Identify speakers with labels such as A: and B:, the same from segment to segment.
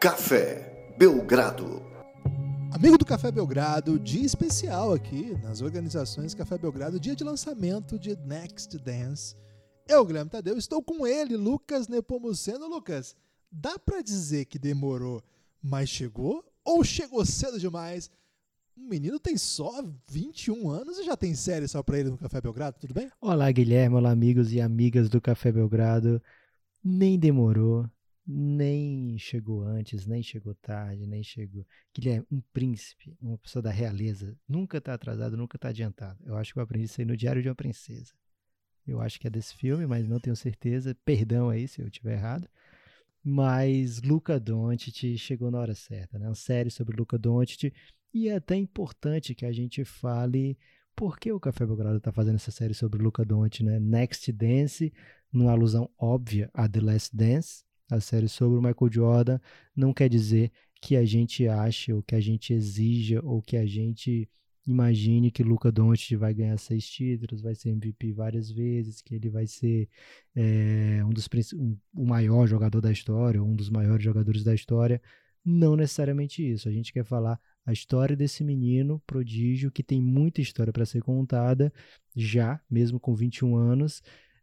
A: Café Belgrado.
B: Amigo do Café Belgrado, dia especial aqui nas organizações Café Belgrado, dia de lançamento de Next Dance. Eu, Guilherme Tadeu, estou com ele, Lucas Nepomuceno. Lucas, dá para dizer que demorou, mas chegou? Ou chegou cedo demais? O menino tem só 21 anos e já tem série só para ele no Café Belgrado, tudo bem?
C: Olá, Guilherme, olá, amigos e amigas do Café Belgrado. Nem demorou, nem chegou antes, nem chegou tarde, nem chegou. Guilherme, um príncipe, uma pessoa da realeza, nunca está atrasado, nunca está adiantado. Eu acho que eu aprendi isso aí no Diário de uma Princesa. Eu acho que é desse filme, mas não tenho certeza. Perdão aí se eu estiver errado. Mas Luca Doncic chegou na hora certa, né? Uma série sobre Luca Doncic e é até importante que a gente fale por que o Café Belgrado está fazendo essa série sobre Luca Doncic, né? Next Dance, numa alusão óbvia a The Last Dance, a série sobre o Michael Jordan, não quer dizer que a gente ache, ou que a gente exija, ou que a gente imagine que Luca Doncic vai ganhar seis títulos, vai ser MVP várias vezes, que ele vai ser é, um dos um, o maior jogador da história, um dos maiores jogadores da história. Não necessariamente isso. A gente quer falar a história desse menino prodígio que tem muita história para ser contada já, mesmo com 21 anos.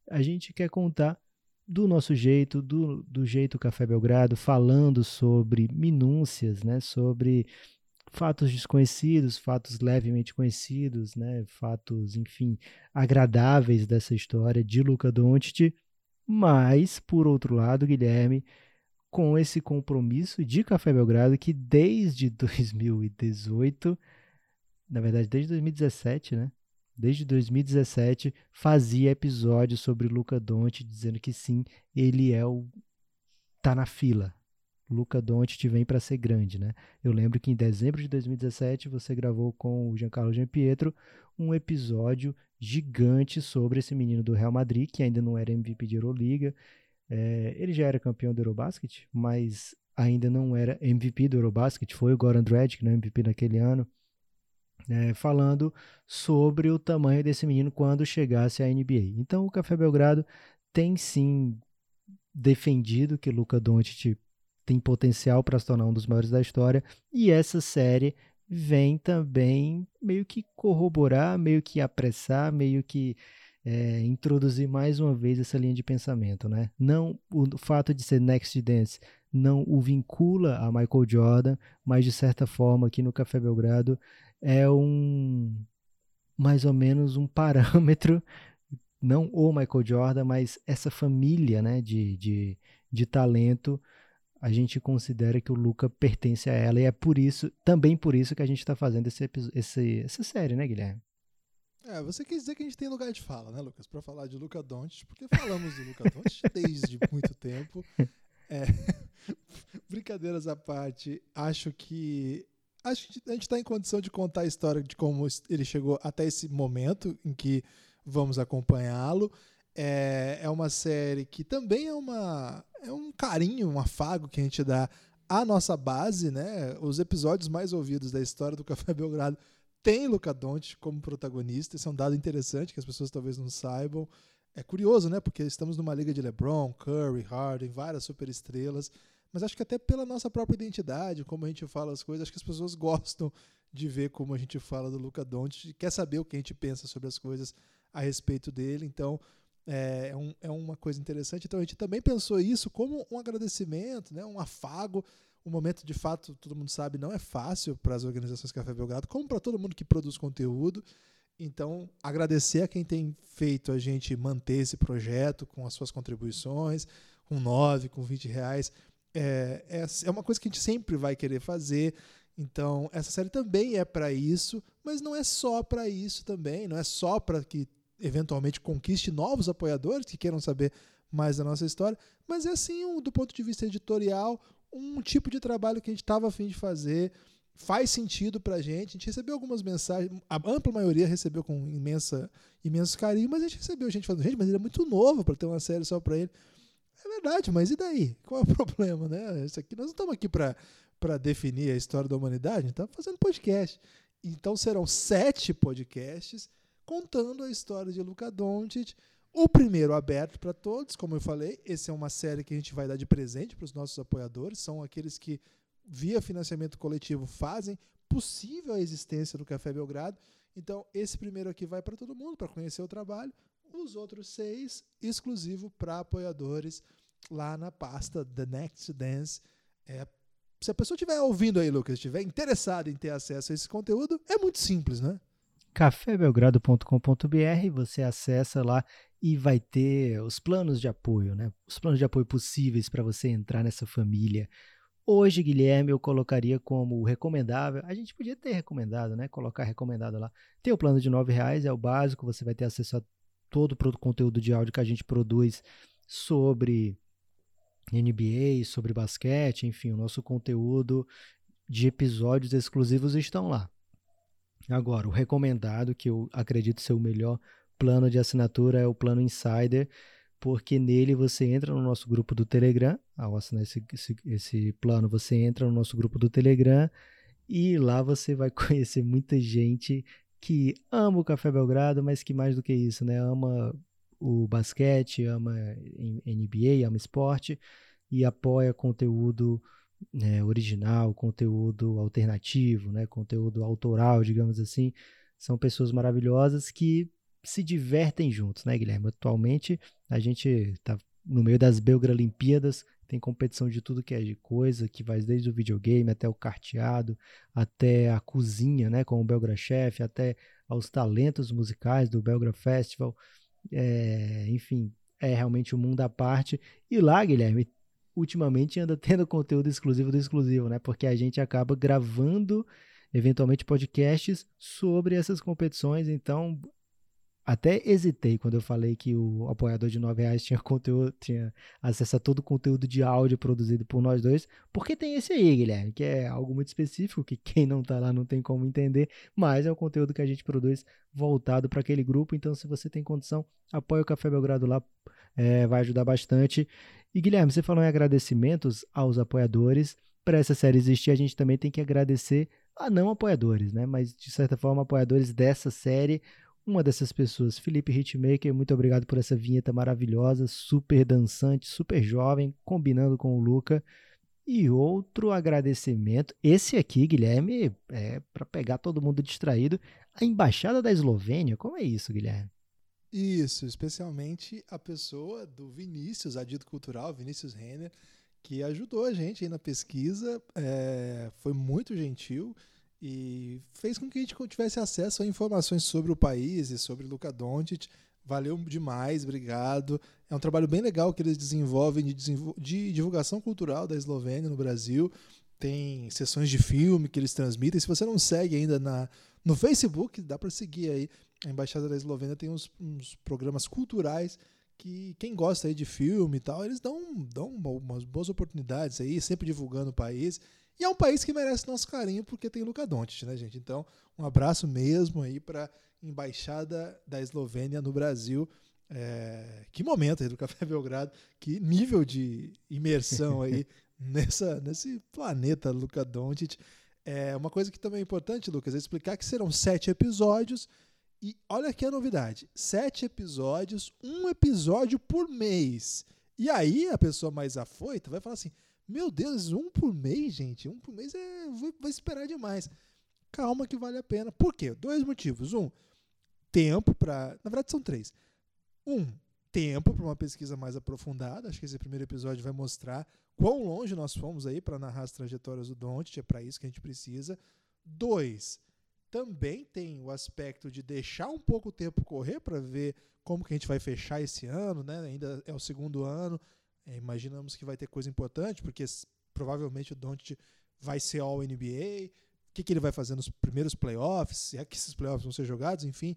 C: A gente quer contar do nosso jeito, do, do jeito Café Belgrado, falando sobre minúcias, né, sobre fatos desconhecidos, fatos levemente conhecidos, né, fatos, enfim, agradáveis dessa história de Luca Doncic, mas, por outro lado, Guilherme, com esse compromisso de Café Belgrado que desde 2018, na verdade desde 2017, né, desde 2017, fazia episódios sobre Luca Doncic, dizendo que sim, ele é o tá na fila. Luca Doncic vem para ser grande, né? Eu lembro que em dezembro de 2017 você gravou com o Giancarlo Giampietro um episódio gigante sobre esse menino do Real Madrid, que ainda não era MVP de Euroliga. É, ele já era campeão do Eurobasket, mas ainda não era MVP do Eurobasket. Foi o Goran Dragic, né, MVP naquele ano né, falando sobre o tamanho desse menino quando chegasse à NBA. Então o Café Belgrado tem sim defendido que Luca Doncic tem potencial para se tornar um dos maiores da história e essa série vem também meio que corroborar, meio que apressar, meio que é, introduzir mais uma vez essa linha de pensamento, né? Não o fato de ser Next Dance não o vincula a Michael Jordan, mas de certa forma aqui no Café Belgrado é um mais ou menos um parâmetro, não o Michael Jordan, mas essa família né, de, de, de talento, a gente considera que o Luca pertence a ela, e é por isso, também por isso que a gente está fazendo esse, esse, essa série, né, Guilherme?
B: É, você quis dizer que a gente tem lugar de fala, né, Lucas? Para falar de Luca Doncic, porque falamos do Luca Doncic desde muito tempo. É, brincadeiras à parte, acho que a gente está em condição de contar a história de como ele chegou até esse momento em que vamos acompanhá-lo. É, é uma série que também é, uma, é um carinho, um afago que a gente dá à nossa base, né? Os episódios mais ouvidos da história do Café Belgrado tem Luca Doncic como protagonista. Esse é um dado interessante que as pessoas talvez não saibam. É curioso, né? Porque estamos numa liga de LeBron, Curry, Harden, várias superestrelas mas acho que até pela nossa própria identidade, como a gente fala as coisas, acho que as pessoas gostam de ver como a gente fala do Luca Doncic, quer saber o que a gente pensa sobre as coisas a respeito dele, então é, é, um, é uma coisa interessante. Então a gente também pensou isso como um agradecimento, né, um afago, um momento de fato, todo mundo sabe, não é fácil para as organizações Café Belgrado, como para todo mundo que produz conteúdo. Então, agradecer a quem tem feito a gente manter esse projeto com as suas contribuições, com 9, com 20 reais é, é, é uma coisa que a gente sempre vai querer fazer. Então, essa série também é para isso, mas não é só para isso também, não é só para que eventualmente conquiste novos apoiadores que queiram saber mais da nossa história, mas é assim, um, do ponto de vista editorial, um tipo de trabalho que a gente estava afim de fazer, faz sentido para a gente. A gente recebeu algumas mensagens, a ampla maioria recebeu com imensa, imenso carinho, mas a gente recebeu gente falando, gente, mas ele é muito novo para ter uma série só para ele. É verdade, mas e daí? Qual é o problema, né? Isso aqui, nós não estamos aqui para definir a história da humanidade, estamos fazendo podcast. Então serão sete podcasts contando a história de Luca Doncic. O primeiro aberto para todos, como eu falei, esse é uma série que a gente vai dar de presente para os nossos apoiadores, são aqueles que via financiamento coletivo fazem possível a existência do Café Belgrado. Então, esse primeiro aqui vai para todo mundo para conhecer o trabalho, os outros seis exclusivo para apoiadores lá na pasta The Next Dance. É, se a pessoa estiver ouvindo aí, Lucas, estiver interessado em ter acesso a esse conteúdo, é muito simples, né?
C: cafébelgrado.com.br, você acessa lá e vai ter os planos de apoio, né? Os planos de apoio possíveis para você entrar nessa família. Hoje, Guilherme, eu colocaria como recomendável. A gente podia ter recomendado, né? Colocar recomendado lá. Tem o plano de R$ reais, é o básico. Você vai ter acesso a todo o conteúdo de áudio que a gente produz sobre NBA, sobre basquete, enfim, o nosso conteúdo de episódios exclusivos estão lá. Agora, o recomendado, que eu acredito ser o melhor plano de assinatura, é o plano Insider, porque nele você entra no nosso grupo do Telegram. Ao assinar esse, esse, esse plano, você entra no nosso grupo do Telegram e lá você vai conhecer muita gente que ama o Café Belgrado, mas que mais do que isso, né? Ama o basquete, ama NBA, ama esporte e apoia conteúdo né, original, conteúdo alternativo, né, conteúdo autoral, digamos assim. São pessoas maravilhosas que se divertem juntos, né, Guilherme? Atualmente a gente está no meio das Belgralimpíadas, tem competição de tudo que é de coisa, que vai desde o videogame até o carteado, até a cozinha, né, com o Belgra Chef, até aos talentos musicais do Belgra Festival. É, enfim, é realmente um mundo à parte. E lá, Guilherme, ultimamente anda tendo conteúdo exclusivo do exclusivo, né? Porque a gente acaba gravando eventualmente podcasts sobre essas competições, então até hesitei quando eu falei que o apoiador de nove reais tinha conteúdo, tinha acesso a todo o conteúdo de áudio produzido por nós dois, porque tem esse aí, Guilherme, que é algo muito específico, que quem não tá lá não tem como entender, mas é o conteúdo que a gente produz voltado para aquele grupo, então se você tem condição, apoie o Café Belgrado lá, é, vai ajudar bastante. E Guilherme, você falou em agradecimentos aos apoiadores, para essa série existir, a gente também tem que agradecer a não apoiadores, né? Mas de certa forma, apoiadores dessa série, uma dessas pessoas, Felipe Hitmaker, muito obrigado por essa vinheta maravilhosa, super dançante, super jovem, combinando com o Luca. E outro agradecimento, esse aqui, Guilherme, é para pegar todo mundo distraído, a embaixada da Eslovênia. Como é isso, Guilherme?
B: Isso, especialmente a pessoa do Vinícius, adito cultural, Vinícius Renner, que ajudou a gente aí na pesquisa, é, foi muito gentil e fez com que a gente tivesse acesso a informações sobre o país e sobre Luka Doncic. Valeu demais, obrigado. É um trabalho bem legal que eles desenvolvem de, divulgação cultural da Eslovênia no Brasil. Tem sessões de filme que eles transmitem. Se você não segue ainda na, no Facebook, dá para seguir aí. A Embaixada da Eslovênia tem uns, uns programas culturais que quem gosta aí de filme e tal, eles dão, dão umas boas oportunidades aí, sempre divulgando o país. E é um país que merece nosso carinho porque tem Luka Doncic, né, gente? Então, um abraço mesmo aí para embaixada da Eslovênia no Brasil. É, que momento aí do Café Belgrado, que nível de imersão aí nessa, nesse planeta Luka Doncic. É uma coisa que também é importante, Lucas, é explicar que serão sete episódios. E olha aqui a novidade: sete episódios, um episódio por mês. E aí a pessoa mais afoita vai falar assim: meu Deus, um por mês, gente. Um por mês é. Vou esperar demais. Calma que vale a pena. Por quê? Dois motivos. Um, tempo para. Na verdade, são três. Um, tempo para uma pesquisa mais aprofundada. Acho que esse primeiro episódio vai mostrar quão longe nós fomos aí para narrar as trajetórias do Don't. É para isso que a gente precisa. Dois, também tem o aspecto de deixar um pouco o tempo correr para ver como que a gente vai fechar esse ano, né? Ainda é o segundo ano. É, imaginamos que vai ter coisa importante, porque provavelmente o Doncic vai ser All NBA. O que, que ele vai fazer nos primeiros playoffs? Se é que esses playoffs vão ser jogados, enfim.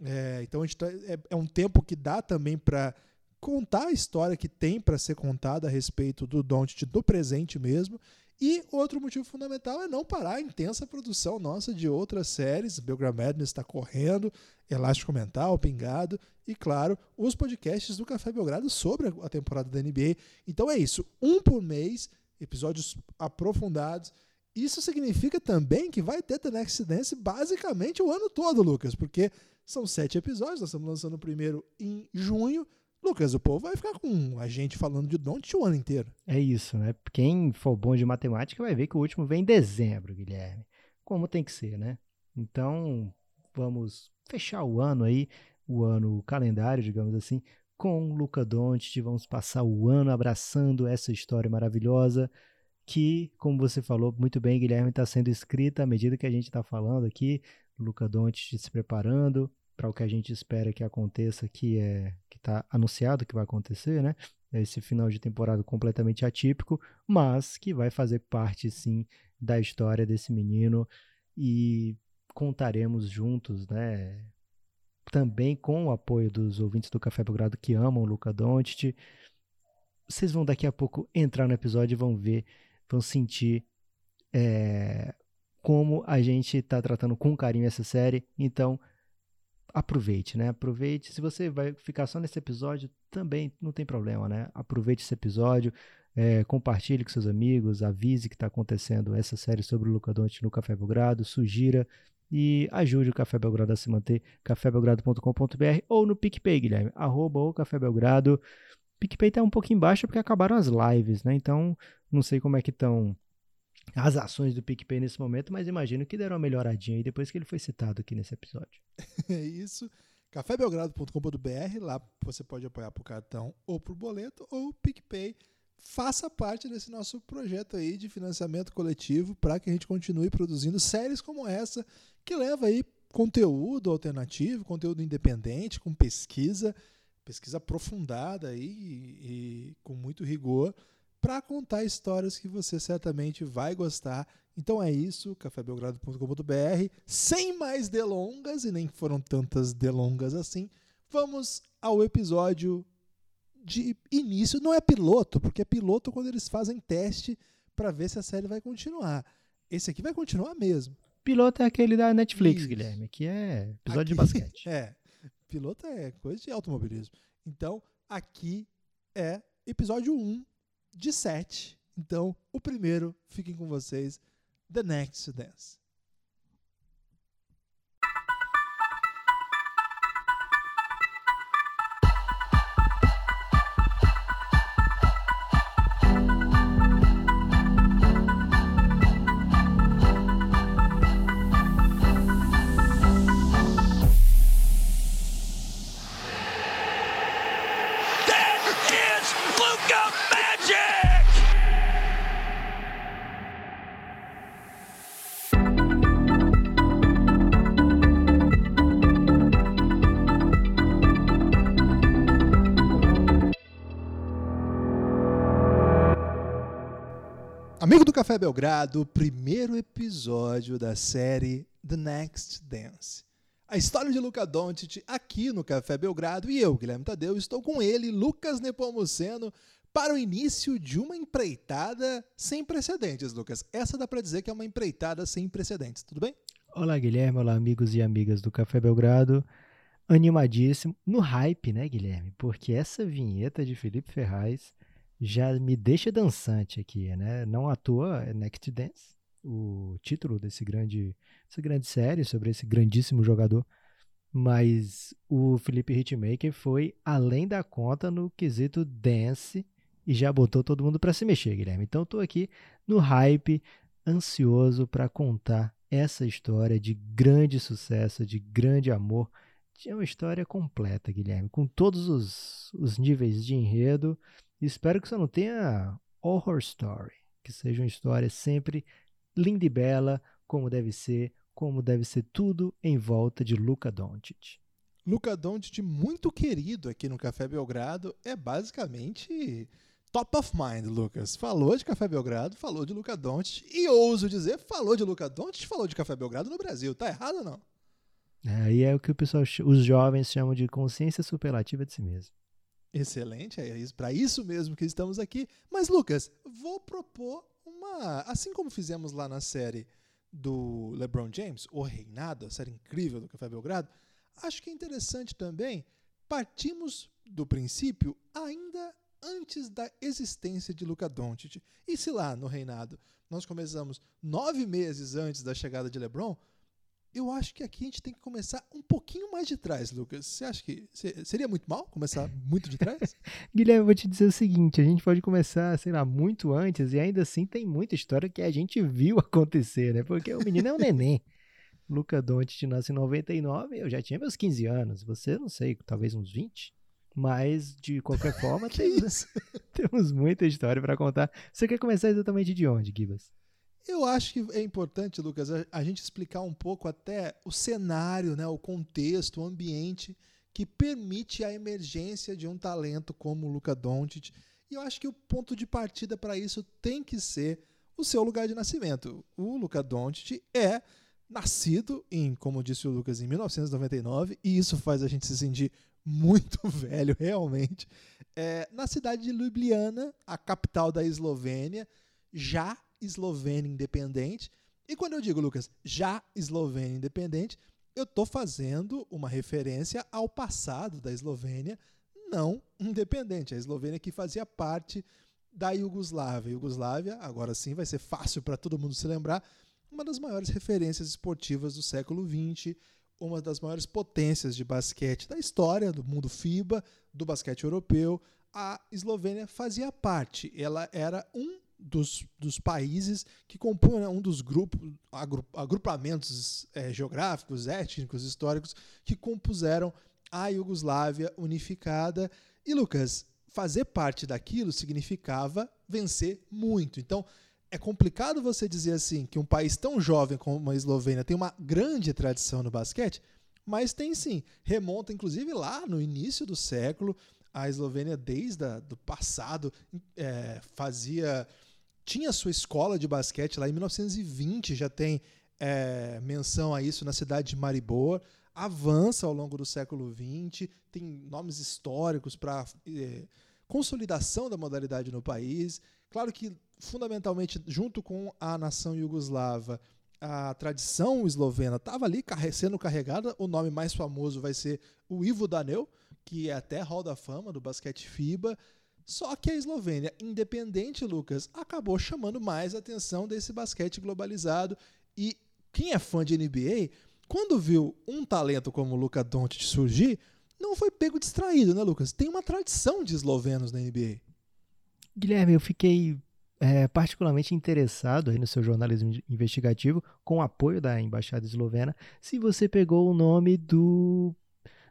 B: É, então a gente tá, é, é, um tempo que dá também para contar a história que tem para ser contada a respeito do Doncic do presente mesmo e outro motivo fundamental é não parar a intensa produção nossa de outras séries. Belgram Madness está correndo, Elástico Mental, Pingado e, claro, os podcasts do Café Belgrado sobre a temporada da NBA. Então é isso, um por mês, episódios aprofundados Isso significa também que vai ter The Next Dance basicamente o ano todo, Lucas, porque são sete episódios, nós estamos lançando o primeiro em junho. Lucas, o povo vai ficar com a gente falando de Don't o ano inteiro.
C: É isso, né? Quem for bom de matemática vai ver que o último vem em dezembro, Guilherme. Como tem que ser, né? Então, vamos fechar o ano aí, o ano o calendário, digamos assim, com Luca Doncic. Vamos passar o ano abraçando essa história maravilhosa que, como você falou muito bem, Guilherme, está sendo escrita à medida que a gente está falando aqui. Luca Doncic se preparando para o que a gente espera que aconteça, que é que está anunciado que vai acontecer, né? Esse final de temporada completamente atípico, mas que vai fazer parte sim da história desse menino e contaremos juntos, né? Também com o apoio dos ouvintes do Café Belgrado que amam o Luca Doncic. Vocês vão daqui a pouco entrar no episódio e vão ver, vão sentir é, como a gente está tratando com carinho essa série. Então, aproveite, né? Aproveite. Se você vai ficar só nesse episódio, também não tem problema, né? Aproveite esse episódio, é, compartilhe com seus amigos, avise que está acontecendo essa série sobre o Luca Doncic no Café Belgrado, sugira e ajude o Café Belgrado a se manter, cafébelgrado.com.br ou no PicPay, Guilherme, arroba o Café Belgrado. PicPay está um pouquinho embaixo porque acabaram as lives, né? Então, não sei como é que estão as ações do PicPay nesse momento, mas imagino que deram uma melhoradinha aí depois que ele foi citado aqui nesse episódio.
B: É isso. cafébelgrado.com.br, lá você pode apoiar por cartão ou por boleto, ou PicPay. Faça parte desse nosso projeto aí de financiamento coletivo para que a gente continue produzindo séries como essa, que leva aí conteúdo alternativo, conteúdo independente, com pesquisa, pesquisa aprofundada aí e, e com muito rigor para contar histórias que você certamente vai gostar. Então é isso, cafébelgrado.com.br. Sem mais delongas, e nem foram tantas delongas assim, vamos ao episódio de início. Não é piloto, porque é piloto quando eles fazem teste para ver se a série vai continuar. Esse aqui vai continuar mesmo.
C: Piloto é aquele da Netflix, isso. Guilherme, que é episódio aqui, de basquete.
B: É, piloto é coisa de automobilismo. Então, aqui é episódio 1 de sete. Então, o primeiro, fiquem com vocês, The Next Dance. Café Belgrado, primeiro episódio da série The Next Dance. A história de Luca Doncic aqui no Café Belgrado e eu, Guilherme Tadeu, estou com ele, Lucas Nepomuceno, para o início de uma empreitada sem precedentes, Lucas. Essa dá para dizer que é uma empreitada sem precedentes, tudo bem?
C: Olá, Guilherme, olá, amigos e amigas do Café Belgrado. Animadíssimo, no hype, né, Guilherme? Porque essa vinheta de Felipe Ferraz já me deixa dançante aqui, né? Não à toa é Next Dance, o título desse grande, dessa grande série sobre esse grandíssimo jogador. Mas o Felipe Hitmaker foi além da conta no quesito dance e já botou todo mundo para se mexer, Guilherme. Então estou aqui no hype, ansioso para contar essa história de grande sucesso, de grande amor. É uma história completa, Guilherme, com todos os, os níveis de enredo Espero que você não tenha horror story, que seja uma história sempre linda e bela, como deve ser, como deve ser tudo em volta de Luca Doncic.
B: Luca Doncic, muito querido aqui no Café Belgrado, é basicamente top of mind, Lucas. Falou de Café Belgrado, falou de Luca Doncic e ouso dizer, falou de Luca Doncic, falou de Café Belgrado no Brasil. Tá errado ou não?
C: Aí é, é o que o pessoal, os jovens chamam de consciência superlativa de si mesmo.
B: Excelente, é para isso mesmo que estamos aqui. Mas, Lucas, vou propor uma. Assim como fizemos lá na série do LeBron James, O Reinado, a série incrível do Café Belgrado, acho que é interessante também partimos do princípio ainda antes da existência de Luca Doncic. E se lá no Reinado nós começamos nove meses antes da chegada de LeBron, eu acho que aqui a gente tem que começar um pouquinho mais de trás, Lucas. Você acha que seria muito mal começar muito de trás?
C: Guilherme, eu vou te dizer o seguinte: a gente pode começar, sei lá, muito antes e ainda assim tem muita história que a gente viu acontecer, né? Porque o menino é um neném. Luca Doncic nasce em 99, eu já tinha meus 15 anos. Você, não sei, talvez uns 20. Mas, de qualquer forma, temos, temos muita história para contar. Você quer começar exatamente de onde, Gibas?
B: Eu acho que é importante, Lucas, a, gente explicar um pouco até o cenário, né, o contexto, o ambiente que permite a emergência de um talento como o Luca Doncic. E eu acho que o ponto de partida para isso tem que ser o seu lugar de nascimento. O Luca Doncic é nascido em, como disse o Lucas, em 1999, e isso faz a gente se sentir muito velho, realmente, é, na cidade de Ljubljana, a capital da Eslovênia, já Eslovênia independente. E quando eu digo, Lucas, já Eslovênia independente, eu estou fazendo uma referência ao passado da Eslovênia não independente. A Eslovênia que fazia parte da Iugoslávia. Iugoslávia, agora sim, vai ser fácil para todo mundo se lembrar, uma das maiores referências esportivas do século XX, uma das maiores potências de basquete da história, do mundo FIBA, do basquete europeu. A Eslovênia fazia parte, ela era um dos, dos países que compunham né, um dos grupos, agrupamentos é, geográficos, étnicos, históricos que compuseram a Iugoslávia unificada. E Lucas, fazer parte daquilo significava vencer muito. Então, é complicado você dizer assim que um país tão jovem como a Eslovênia tem uma grande tradição no basquete, mas tem sim. Remonta inclusive lá no início do século. A Eslovênia, desde o passado, é, fazia tinha sua escola de basquete lá em 1920, já tem é, menção a isso na cidade de Maribor. Avança ao longo do século XX, tem nomes históricos para é, consolidação da modalidade no país. Claro que, fundamentalmente, junto com a nação iugoslava, a tradição eslovena estava ali sendo carregada. O nome mais famoso vai ser o Ivo Danel, que é até Hall da Fama do basquete FIBA. Só que a Eslovênia, independente, Lucas, acabou chamando mais atenção desse basquete globalizado. E quem é fã de NBA, quando viu um talento como o Luka Doncic surgir, não foi pego distraído, né, Lucas? Tem uma tradição de eslovenos na NBA.
C: Guilherme, eu fiquei é, particularmente interessado aí no seu jornalismo investigativo, com o apoio da Embaixada Eslovena, se você pegou o nome do,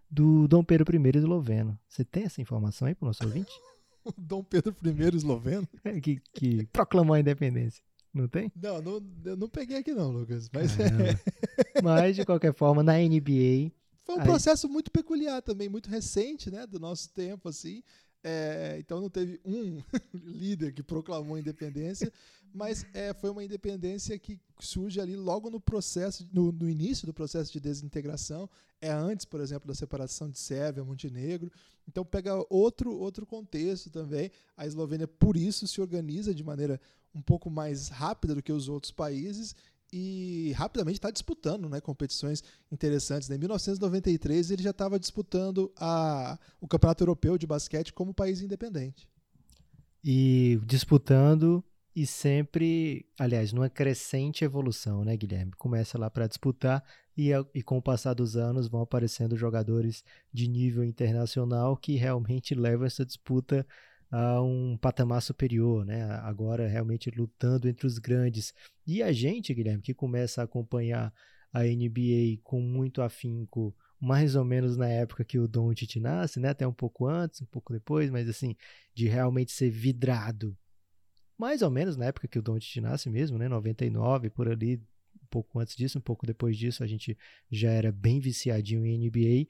C: do Dom Pedro I esloveno. Você tem essa informação aí para o nosso ouvinte?
B: Dom Pedro I esloveno?
C: Que, que proclamou a independência. Não tem?
B: Não, não, eu não peguei aqui não, Lucas. Mas, é...
C: mas de qualquer forma, na NBA.
B: Foi um aí... processo muito peculiar também, muito recente, né? Do nosso tempo, assim. É, então não teve um líder que proclamou a independência, mas é, foi uma independência que surge ali logo no processo, no, no, início do processo de desintegração. É antes, por exemplo, da separação de Sérvia, Montenegro. Então pega outro, outro contexto também. A Eslovênia, por isso, se organiza de maneira um pouco mais rápida do que os outros países e rapidamente está disputando né, competições interessantes. Em 1993 ele já estava disputando a, o Campeonato Europeu de Basquete como país independente.
C: E disputando e sempre, aliás, numa crescente evolução, né, Guilherme? Começa lá para disputar e, e com o passar dos anos vão aparecendo jogadores de nível internacional que realmente levam essa disputa a um patamar superior, né? Agora realmente lutando entre os grandes. E a gente, Guilherme, que começa a acompanhar a NBA com muito afinco, mais ou menos na época que o Doncic nasce, né? Até um pouco antes, um pouco depois, mas assim, de realmente ser vidrado. Mais ou menos na época que o Doncic nasce mesmo, né? 99, por ali, um pouco antes disso, um pouco depois disso, a gente já era bem viciadinho em NBA.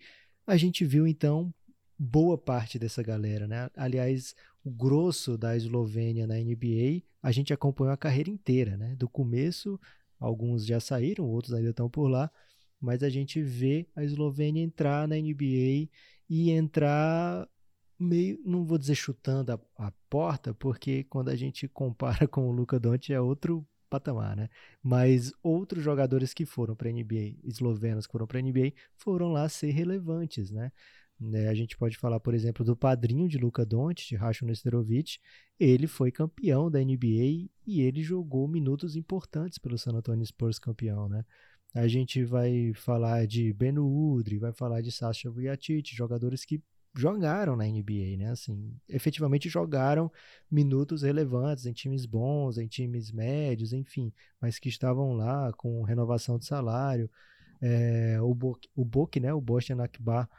C: A gente viu então boa parte dessa galera, né? Aliás, o grosso da Eslovênia na NBA, a gente acompanhou a carreira inteira, né? Do começo, alguns já saíram, outros ainda estão por lá, mas a gente vê a Eslovênia entrar na NBA e entrar meio, não vou dizer chutando a, a porta, porque quando a gente compara com o Luka Doncic é outro patamar, né? Mas outros jogadores que foram para a NBA, eslovenos que foram para a NBA, foram lá ser relevantes, né? Né? A gente pode falar, por exemplo, do padrinho de Luka Doncic, Rashon Nesterovic. Ele foi campeão da NBA e ele jogou minutos importantes pelo San Antonio Spurs campeão, né? A gente vai falar de Ben Udry, vai falar de Sasha Vujacic, jogadores que jogaram na NBA, né? Assim, efetivamente jogaram minutos relevantes em times bons, em times médios, enfim, mas que estavam lá com renovação de salário. É, o Book, o Book, né? O Boston Akbar,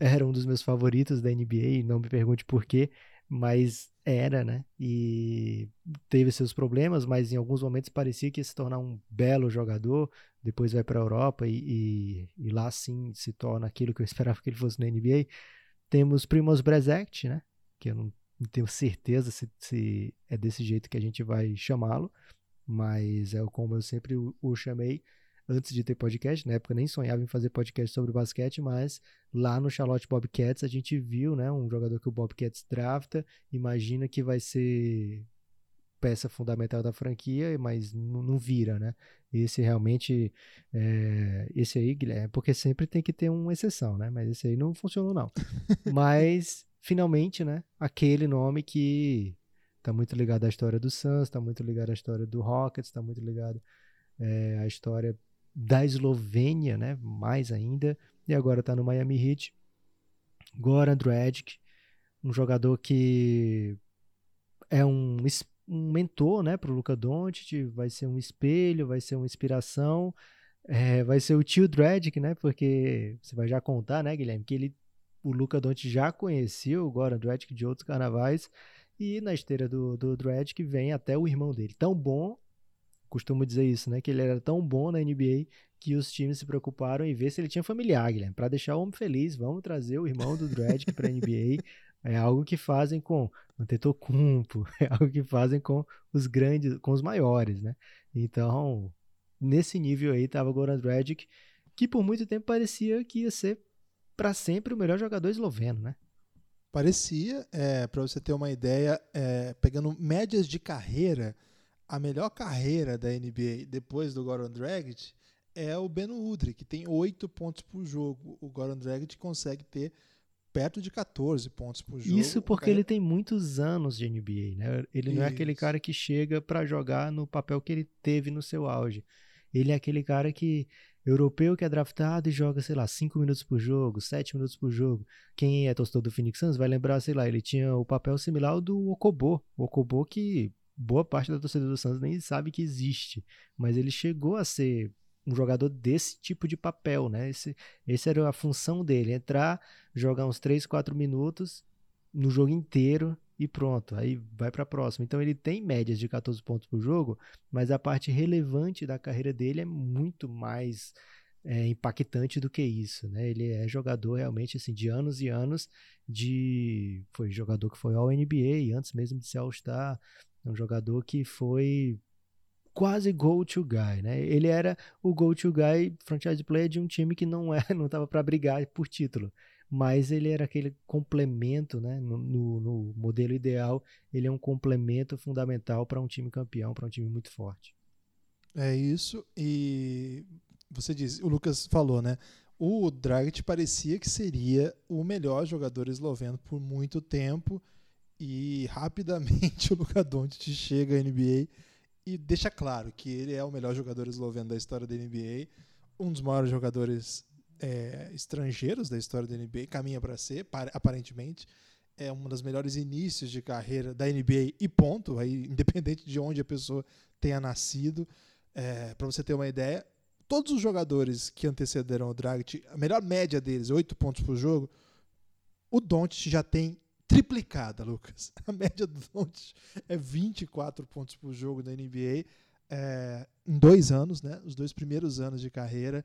C: era um dos meus favoritos da NBA, não me pergunte por quê, mas era, né? E teve seus problemas, mas em alguns momentos parecia que ia se tornar um belo jogador. Depois vai para a Europa e, e, e, lá sim se torna aquilo que eu esperava que ele fosse na NBA. Temos Primoz Brezect, né? Que eu não, não tenho certeza se, se, é desse jeito que a gente vai chamá-lo, mas é como eu sempre o, o chamei antes de ter podcast, na época nem sonhava em fazer podcast sobre basquete, mas lá no Charlotte Bobcats a gente viu, né, um jogador que o Bobcats drafta, imagina que vai ser peça fundamental da franquia, mas não vira, né? Esse realmente, é, esse aí, Guilherme, porque sempre tem que ter uma exceção, né? Mas esse aí não funcionou não. mas finalmente, né? Aquele nome que tá muito ligado à história do Suns, tá muito ligado à história do Rockets, tá muito ligado é, à história da Eslovênia, né? Mais ainda, e agora está no Miami Heat. Goran Dragic, um jogador que é um, um mentor, né, para o Luka Doncic, vai ser um espelho, vai ser uma inspiração, é, vai ser o tio Dragic, né? Porque você vai já contar, né, Guilherme, que ele, o Luka Doncic já conhecia o Goran Dragic de outros carnavais. E na esteira do, do Dragic vem até o irmão dele. Tão bom costumo dizer isso, né? Que ele era tão bom na NBA que os times se preocuparam em ver se ele tinha familiar, Guilherme. Para deixar o homem feliz, vamos trazer o irmão do Dredd para a NBA. É algo que fazem com Antetokounmpo, é algo que fazem com os grandes, com os maiores, né? Então, nesse nível aí estava o Goran Dragic, que por muito tempo parecia que ia ser para sempre o melhor jogador esloveno, né?
B: Parecia, é, para você ter uma ideia, é, pegando médias de carreira, a melhor carreira da NBA depois do Goran Dragic é o Ben Udry, que tem 8 pontos por jogo. O Goran Dragic consegue ter perto de 14 pontos por jogo.
C: Isso porque ele tem muitos anos de NBA, né? Ele não Isso. é aquele cara que chega para jogar no papel que ele teve no seu auge. Ele é aquele cara que europeu que é draftado e joga, sei lá, 5 minutos por jogo, 7 minutos por jogo. Quem é torcedor do Phoenix Suns vai lembrar, sei lá, ele tinha o papel similar ao do Okobo. O Okobo que boa parte da torcida do Santos nem sabe que existe, mas ele chegou a ser um jogador desse tipo de papel, né? Esse, esse era a função dele, entrar, jogar uns 3, 4 minutos no jogo inteiro e pronto, aí vai para a próxima. Então ele tem médias de 14 pontos por jogo, mas a parte relevante da carreira dele é muito mais é, impactante do que isso, né? Ele é jogador realmente assim de anos e anos de foi jogador que foi ao NBA antes mesmo de ser All Star, é um jogador que foi quase go-to guy, né? Ele era o go-to guy franchise player de um time que não é, não estava para brigar por título, mas ele era aquele complemento, né? No, no, no, modelo ideal, ele é um complemento fundamental para um time campeão, para um time muito forte.
B: É isso. E você diz, o Lucas falou, né? O Dragic parecia que seria o melhor jogador esloveno por muito tempo e rapidamente o Luka Doncic chega à NBA e deixa claro que ele é o melhor jogador esloveno da história da NBA, um dos maiores jogadores é, estrangeiros da história da NBA, caminha para ser, aparentemente. É um dos melhores inícios de carreira da NBA e ponto, aí, independente de onde a pessoa tenha nascido. É, para você ter uma ideia, todos os jogadores que antecederam o Dragic, a melhor média deles, 8 pontos por jogo, o Doncic já tem triplicada, Lucas. A média do Doncic é 24 pontos por jogo da NBA é, em dois anos, né? Os dois primeiros anos de carreira.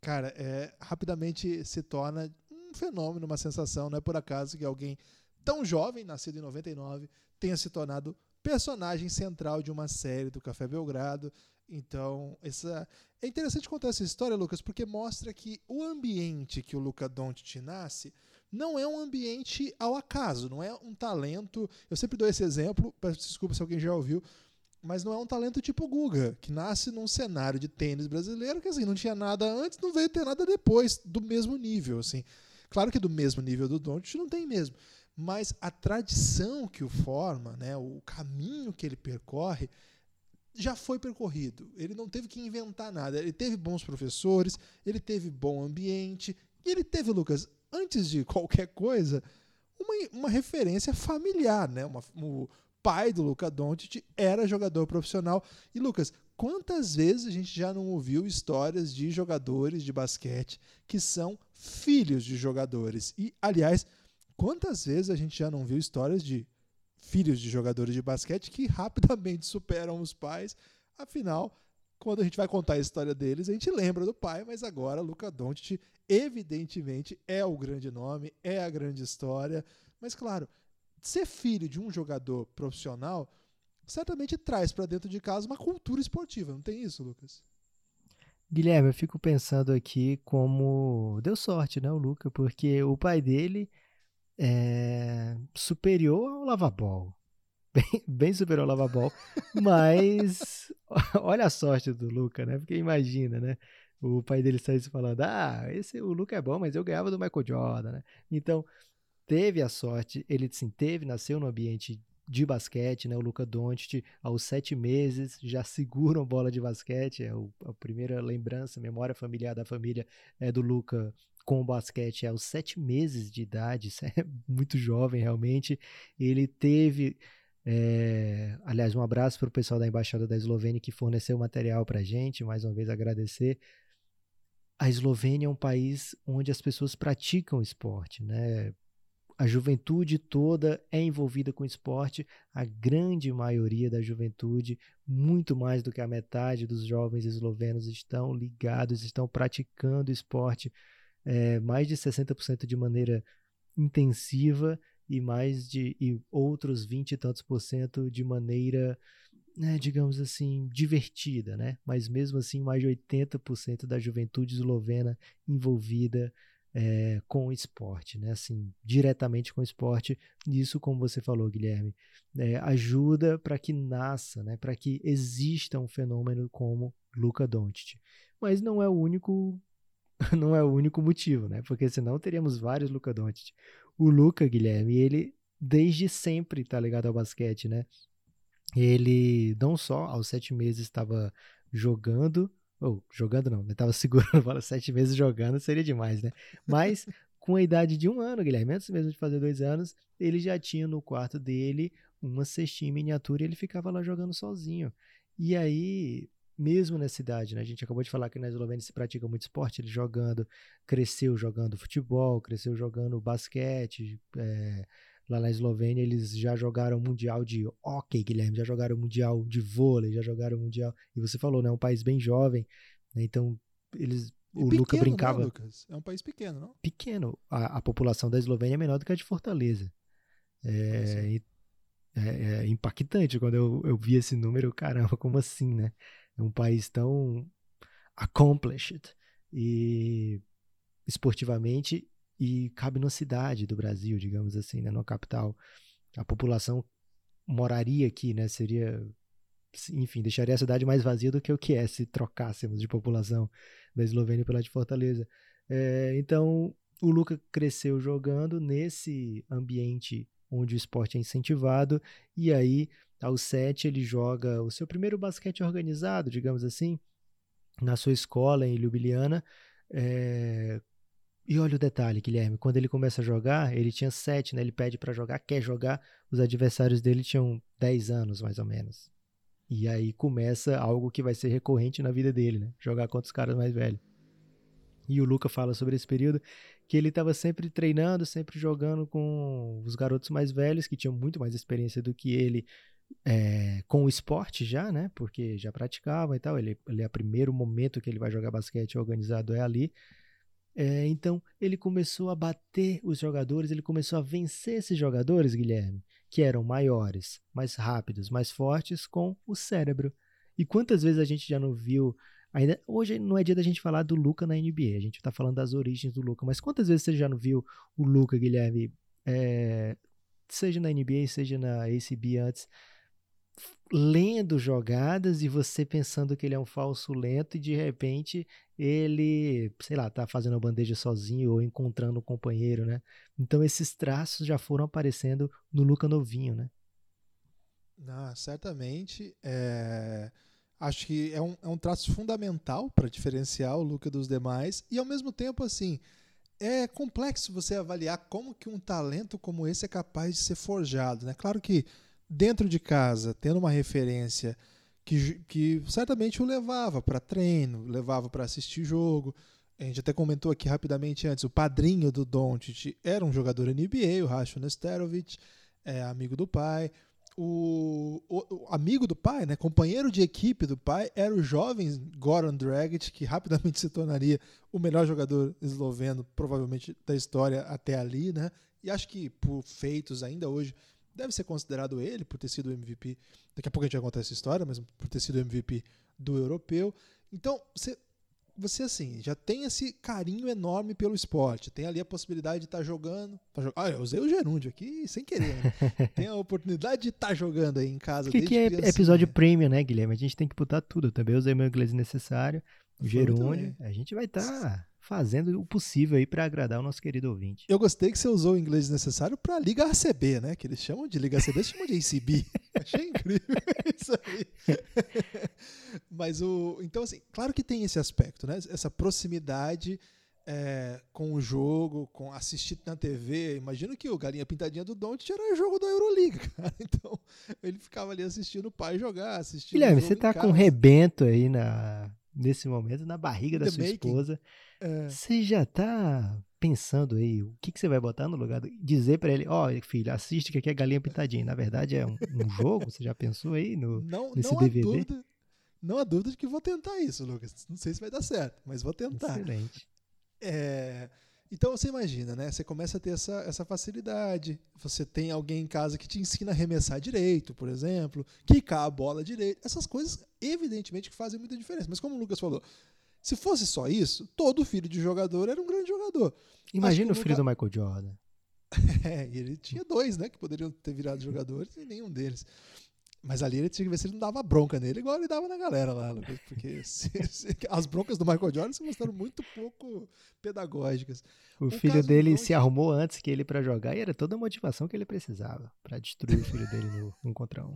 B: Cara, é, rapidamente se torna um fenômeno, uma sensação. Não é por acaso que alguém tão jovem, nascido em 99, tenha se tornado personagem central de uma série do Café Belgrado. Então, essa é interessante contar essa história, Lucas, porque mostra que o ambiente que o Luca Doncic nasce não é um ambiente ao acaso, não é um talento. Eu sempre dou esse exemplo, peço desculpa se alguém já ouviu, mas não é um talento tipo Guga, que nasce num cenário de tênis brasileiro que assim, não tinha nada antes, não veio ter nada depois do mesmo nível, assim. Claro que do mesmo nível do Doncic não tem mesmo, mas a tradição que o forma, né, o caminho que ele percorre, já foi percorrido. Ele não teve que inventar nada. Ele teve bons professores, ele teve bom ambiente, e ele teve, Lucas, antes de qualquer coisa, uma, uma referência familiar, né? Uma, o pai do Luca Doncic era jogador profissional. E Lucas, quantas vezes a gente já não ouviu histórias de jogadores de basquete que são filhos de jogadores? E, aliás, quantas vezes a gente já não viu histórias de filhos de jogadores de basquete que rapidamente superam os pais. Afinal, quando a gente vai contar a história deles, a gente lembra do pai, mas agora Luca Doncic evidentemente é o grande nome, é a grande história. Mas claro, ser filho de um jogador profissional certamente traz para dentro de casa uma cultura esportiva, não tem isso, Lucas?
C: Guilherme, eu fico pensando aqui como deu sorte, né, o Luca, porque o pai dele é superior ao lavabol. Bem, bem superior ao lavabol. mas olha a sorte do Luca, né? Porque imagina, né? O pai dele saísse falando: Ah, esse o Luca é bom, mas eu ganhava do Michael Jordan, né? Então, teve a sorte, ele sim, teve, nasceu no ambiente de basquete, né? O Luca Doncic, aos sete meses, já segura uma bola de basquete. É o, a primeira lembrança, memória familiar da família é do Luca com o basquete aos sete meses de idade, é muito jovem realmente. Ele teve, é, aliás, um abraço para o pessoal da Embaixada da Eslovênia que forneceu material para a gente, mais uma vez agradecer. A Eslovênia é um país onde as pessoas praticam esporte, né? A juventude toda é envolvida com esporte, a grande maioria da juventude, muito mais do que a metade dos jovens eslovenos estão ligados, estão praticando esporte é, mais de 60% de maneira intensiva e mais de e outros 20 e tantos por cento de maneira, né, digamos assim, divertida, né? Mas mesmo assim, mais de 80% da juventude eslovena envolvida é, com esporte, né? Assim, diretamente com esporte. Isso, como você falou, Guilherme, é, ajuda para que nasça, né? Para que exista um fenômeno como Luca Doncic. Mas não é o único não é o único motivo, né? Porque senão teríamos vários Luca Doncic. O Luca, Guilherme, ele desde sempre tá ligado ao basquete, né? Ele não só aos sete meses estava jogando, ou jogando não, ele estava segurando a bola sete meses jogando, seria demais, né? Mas com a idade de um ano, Guilherme, antes mesmo de fazer dois anos, ele já tinha no quarto dele uma cestinha em miniatura e ele ficava lá jogando sozinho. E aí, mesmo nessa idade, né? A gente acabou de falar que na Eslovênia se pratica muito esporte, ele jogando, cresceu jogando futebol, cresceu jogando basquete. É, lá na Eslovênia eles já jogaram mundial de hockey, Guilherme, já jogaram mundial de vôlei, já jogaram mundial. E você falou, né? É um país bem jovem, né? Então eles o
B: pequeno,
C: Luca brincava.
B: Né, Lucas? É um país pequeno, não?
C: Pequeno. A, a, população da Eslovênia é menor do que a de Fortaleza. É, é, é impactante quando eu, eu vi esse número. Caramba, como assim, né? É um país tão accomplished e esportivamente e cabe numa cidade do Brasil, digamos assim, né, numa capital. A população moraria aqui, né? Seria, enfim, deixaria a cidade mais vazia do que o que é se trocássemos de população da Eslovênia pela de Fortaleza. É, então, o Luca cresceu jogando nesse ambiente onde o esporte é incentivado e aí aos sete, ele joga o seu primeiro basquete organizado, digamos assim, na sua escola em Ljubljana. É... E olha o detalhe, Guilherme, quando ele começa a jogar, ele tinha sete, né? Ele pede para jogar, quer jogar. Os adversários dele tinham dez anos, mais ou menos. E aí começa algo que vai ser recorrente na vida dele, né? Jogar contra os caras mais velhos. E o Luca fala sobre esse período que ele estava sempre treinando, sempre jogando com os garotos mais velhos que tinham muito mais experiência do que ele é, com o esporte já, né? Porque já praticava e tal. Ele, ele é o primeiro momento que ele vai jogar basquete organizado é ali. É, então ele começou a bater os jogadores, ele começou a vencer esses jogadores, Guilherme, que eram maiores, mais rápidos, mais fortes com o cérebro. E quantas vezes a gente já não viu Ainda, hoje não é dia da gente falar do Luca na NBA, a gente está falando das origens do Luca, mas quantas vezes você já não viu o Luca, Guilherme, é, seja na NBA, seja na ACB antes, lendo jogadas e você pensando que ele é um falso lento e de repente ele, sei lá, tá fazendo a bandeja sozinho ou encontrando um companheiro, né? Então esses traços já foram aparecendo no Luca novinho, né?
B: Ah, certamente. É... Acho que é um, é um traço fundamental para diferenciar o Luca dos demais e ao mesmo tempo assim é complexo você avaliar como que um talento como esse é capaz de ser forjado, né? Claro que dentro de casa, tendo uma referência que, que certamente o levava para treino, levava para assistir jogo. A gente até comentou aqui rapidamente antes, o padrinho do Doncic era um jogador NBA, o Rashon Nesterovic, é amigo do pai. O, o, o, amigo do pai, né, companheiro de equipe do pai, era o jovem Goran Dragic, que rapidamente se tornaria o melhor jogador esloveno, provavelmente da história até ali, né? E acho que por feitos ainda hoje deve ser considerado ele por ter sido MVP. Daqui a pouco a gente vai contar essa história, mas por ter sido MVP do europeu. Então, você, você assim, já tem esse carinho enorme pelo esporte. Tem ali a possibilidade de estar tá jogando. Tá jog... Ah, eu usei o gerúndio aqui sem querer. Né? tem a oportunidade de estar tá jogando aí em casa.
C: Que, que é episódio premium, né, Guilherme? A gente tem que botar tudo. Eu também usei meu inglês necessário. O gerúndio. A gente vai estar. Tá fazendo o possível aí para agradar o nosso querido ouvinte.
B: Eu gostei que você usou o inglês necessário para Liga ACB, né? Que eles chamam de Liga ACB, eles chamam de ACB. Achei incrível isso aí. Mas o. Então, assim, claro que tem esse aspecto, né? Essa proximidade. É, com o jogo, com assistir na TV. Imagino que o Galinha Pintadinha do Don't era jogo da Euroliga, cara. Então, ele ficava ali assistindo o pai jogar, assistindo.
C: Guilherme, você tá com um rebento aí na, nesse momento na barriga da The sua making. esposa. É. Você já tá pensando aí o que, que você vai botar no lugar? Do... Dizer para ele, ó, oh, filho, assiste que aqui é galinha pintadinha. Na verdade é um, um jogo, você já pensou aí no,
B: não,
C: nesse
B: não
C: DVD?
B: Há dúvida, não há dúvida de que vou tentar isso, Lucas. Não sei se vai dar certo, mas vou tentar.
C: Excelente.
B: É... Então você imagina, né? Você começa a ter essa, essa facilidade. Você tem alguém em casa que te ensina a arremessar direito, por exemplo, quicar a bola direito. Essas coisas, evidentemente, que fazem muita diferença. Mas como o Lucas falou, se fosse só isso, todo filho de jogador era um grande jogador.
C: Imagina o filho do Michael Jordan.
B: é, ele tinha dois, né, que poderiam ter virado jogadores e nenhum deles. Mas ali ele tinha que ver se ele não dava bronca nele, igual ele dava na galera lá, porque se, se, as broncas do Michael Jordan se mostraram muito pouco pedagógicas.
C: O, o filho dele se arrumou antes que ele para jogar e era toda a motivação que ele precisava para destruir o filho dele no um contra um.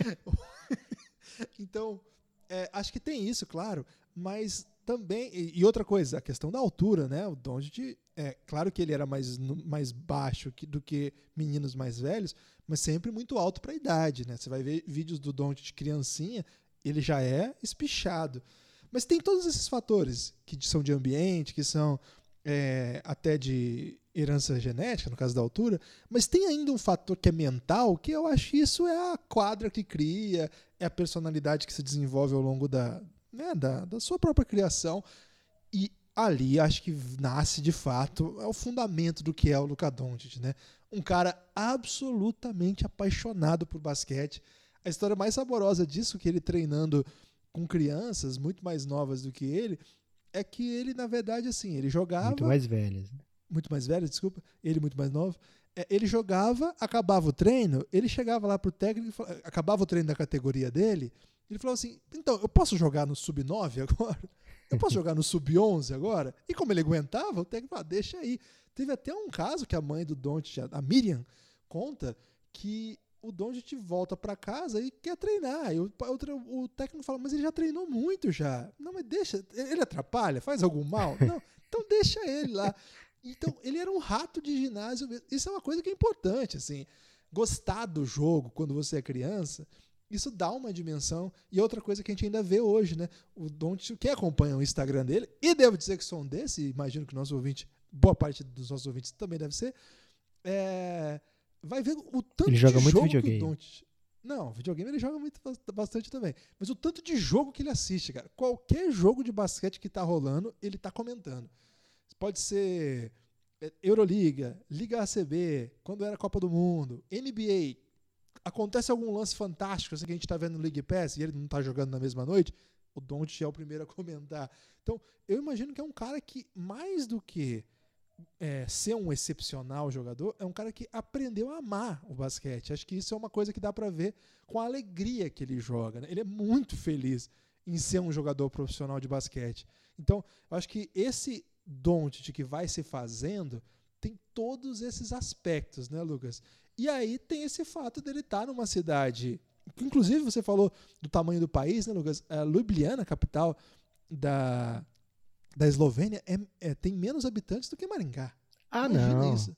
B: então, é, acho que tem isso, claro, mas também. E, e, outra coisa, a questão da altura, né? O Doncic, é claro que ele era mais, mais baixo que, do que meninos mais velhos, mas sempre muito alto para a idade, né? Você vai ver vídeos do Doncic criancinha, ele já é espichado. Mas tem todos esses fatores que são de ambiente, que são é, até de herança genética, no caso da altura, mas tem ainda um fator que é mental, que eu acho que isso é a quadra que cria, é a personalidade que se desenvolve ao longo da, né, da, da sua própria criação. E ali acho que nasce de fato, é o fundamento do que é o Luka Doncic, né? Um cara absolutamente apaixonado por basquete. A história mais saborosa disso, que ele treinando com crianças muito mais novas do que ele, é que ele, na verdade, assim, ele jogava.
C: Muito mais velhas. Né?
B: Muito mais velho, desculpa, ele muito mais novo. É, ele jogava, acabava o treino, ele chegava lá pro técnico, acabava o treino da categoria dele, ele falou assim: então, eu posso jogar no sub-9 agora? Eu posso jogar no sub-11 agora? E como ele aguentava, o técnico falou: ah, deixa aí. Teve até um caso que a mãe do Don't, a Miriam, conta que o Doncic volta para casa e quer treinar. E o, o, o, técnico fala, mas ele já treinou muito já. Não, mas deixa, ele atrapalha, faz algum mal? Não, então deixa ele lá. Então, ele era um rato de ginásio. Isso é uma coisa que é importante, assim. Gostar do jogo quando você é criança, isso dá uma dimensão. E outra coisa que a gente ainda vê hoje, né? O Don't, quem acompanha o Instagram dele, e devo dizer que sou um desse, imagino que nosso ouvinte, boa parte dos nossos ouvintes também deve ser, é, vai ver o tanto
C: ele joga
B: de
C: muito
B: jogo
C: videogame.
B: que o Don't. Não, videogame ele joga muito, bastante também. Mas o tanto de jogo que ele assiste, cara. Qualquer jogo de basquete que tá rolando, ele tá comentando. Pode ser é, Euroliga, Liga ACB, quando era Copa do Mundo, NBA. Acontece algum lance fantástico assim que a gente está vendo no League Pass e ele não está jogando na mesma noite, o Don't é o primeiro a comentar. Então, eu imagino que é um cara que, mais do que é, ser um excepcional jogador, é um cara que aprendeu a amar o basquete. Acho que isso é uma coisa que dá para ver com a alegria que ele joga. Né? Ele é muito feliz em ser um jogador profissional de basquete. Então, eu acho que esse Doncic que vai se fazendo tem todos esses aspectos, né, Lucas? E aí tem esse fato dele estar tá numa cidade, inclusive você falou do tamanho do país, né, Lucas? A Ljubljana, capital da, da Eslovênia, é, é, tem menos habitantes do que Maringá.
C: Ah, Imagina não.
B: Isso.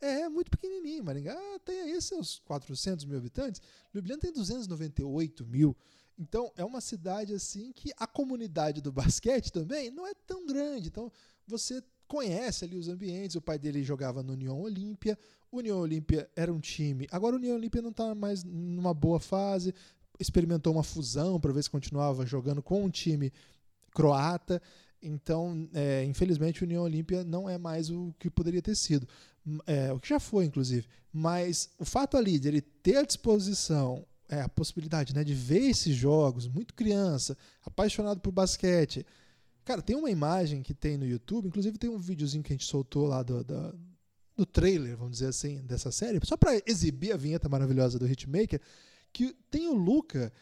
B: É, é muito pequenininho. Maringá tem aí seus 400 mil habitantes. Ljubljana tem 298 mil. Então, é uma cidade assim que a comunidade do basquete também não é tão grande. Então, você conhece ali os ambientes. O pai dele jogava no União Olímpia. União Olímpia era um time. Agora o União Olímpia não está mais numa boa fase. Experimentou uma fusão para ver se continuava jogando com um time croata. Então, é, infelizmente, o União Olímpia não é mais o que poderia ter sido. É, o que já foi, inclusive. Mas o fato ali de ele ter à disposição é, a possibilidade né, de ver esses jogos, muito criança, apaixonado por basquete. Cara, tem uma imagem que tem no YouTube, inclusive tem um videozinho que a gente soltou lá do, do, do trailer, vamos dizer assim, dessa série, só para exibir a vinheta maravilhosa do Hitmaker, que tem o Luca,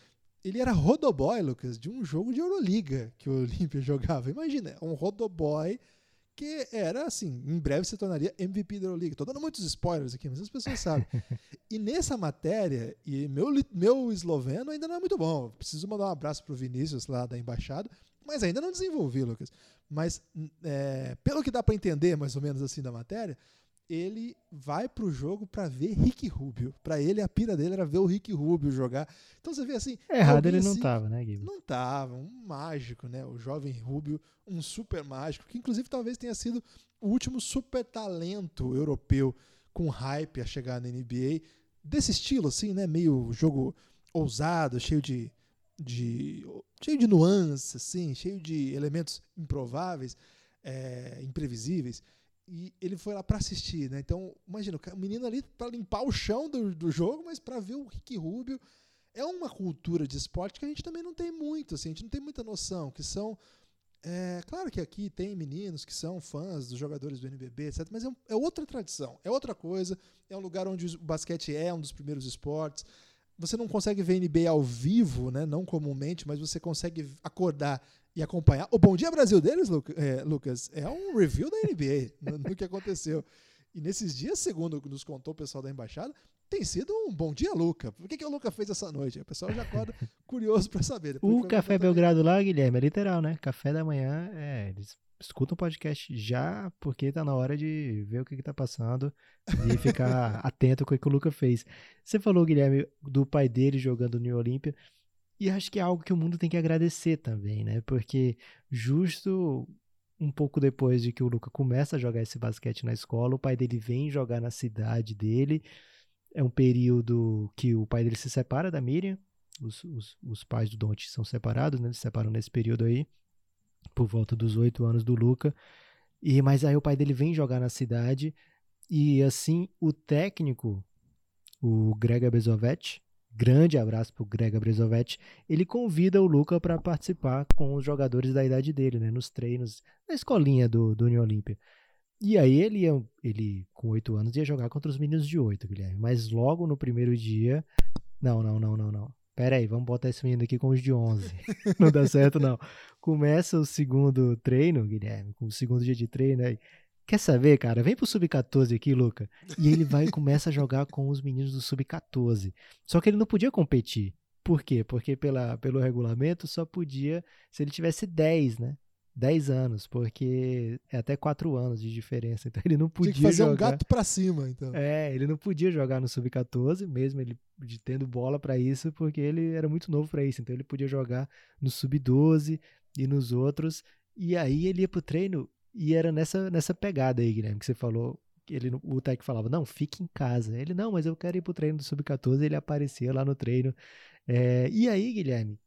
B: ele era rodoboy, Lucas, de um jogo de Euroliga que o Olímpia jogava. Imagina, um rodoboy que era assim, em breve se tornaria MVP da Euroliga. Tô dando muitos spoilers aqui, mas as pessoas sabem. e nessa matéria, e meu, meu esloveno ainda não é muito bom. Preciso mandar um abraço pro Vinícius lá da embaixada, mas ainda não desenvolvi, Lucas. Mas é, pelo que dá para entender, mais ou menos assim da matéria, ele vai pro jogo para ver Rick Rubio. Para ele, a pira dele era ver o Rick Rubio jogar. Então você vê assim.
C: Errado ele não assim, tava, né, Guilherme?
B: Não tava. Um mágico, né? O jovem Rubio, um super mágico, que inclusive talvez tenha sido o último super talento europeu com hype a chegar na NBA. Desse estilo, assim, né? Meio jogo ousado, cheio de. De cheio de nuances, assim, cheio de elementos improváveis, é, imprevisíveis e ele foi lá para assistir, né? Então, imagina, o menino ali para limpar o chão do, do jogo, mas para ver o Rick Rubio. É uma cultura de esporte que a gente também não tem muito, assim, a gente não tem muita noção, que são. É, claro que aqui tem meninos que são fãs dos jogadores do NBB, etc., mas é, é outra tradição, é outra coisa, é um lugar onde o basquete é um dos primeiros esportes. Você não consegue ver NBA ao vivo, né? não comumente, mas você consegue acordar e acompanhar. O Bom Dia Brasil deles, é, Lucas, é um review da NBA no, no, que aconteceu. E nesses dias, segundo nos contou o pessoal da embaixada, tem sido um bom dia, Luca. O que, que o Luca fez essa noite? O pessoal já acorda curioso para saber.
C: Depois o Café Belgrado lá, Guilherme, é literal, né? Café da manhã, é, eles escutam o podcast já, porque tá na hora de ver o que, que tá passando e ficar atento com o que o Luca fez. Você falou, Guilherme, do pai dele jogando no Olímpia. E acho que é algo que o mundo tem que agradecer também, né? Porque justo um pouco depois de que o Luca começa a jogar esse basquete na escola, o pai dele vem jogar na cidade dele. É um período que o pai dele se separa da Miriam. Os, os, os pais do Dante são separados, né? Eles se separam nesse período aí, por volta dos oito anos do Luca. E Mas aí o pai dele vem jogar na cidade. E assim, o técnico, o Greg Bezovet, grande abraço pro Greg Brezovetti, ele convida o Luca para participar com os jogadores da idade dele, né, nos treinos, na escolinha do, do União Olímpia. E aí ele, ia, ele, com oito anos, ia jogar contra os meninos de oito, Guilherme. Mas logo no primeiro dia... Não, não, não, não, não. Pera aí, vamos botar esse menino aqui com os de 11. não dá certo, não. Começa o segundo treino, Guilherme, com o segundo dia de treino aí. Quer saber, cara? Vem pro Sub-14 aqui, Luca. E ele vai e começa a jogar com os meninos do Sub-14. Só que ele não podia competir. Por quê? Porque pela, pelo regulamento só podia se ele tivesse 10, né? 10 anos, porque é até 4 anos de diferença. Então ele não podia Tinha que
B: fazer
C: jogar...
B: um gato pra cima, então.
C: É, ele não podia jogar no Sub-14, mesmo ele de tendo bola para isso, porque ele era muito novo para isso. Então ele podia jogar no Sub-12 e nos outros. E aí ele ia pro treino e era nessa, nessa pegada aí, Guilherme, que você falou. Ele, o Tec falava, não, fique em casa. Ele, não, mas eu quero ir pro treino do Sub-14. Ele aparecia lá no treino. É, e aí, Guilherme,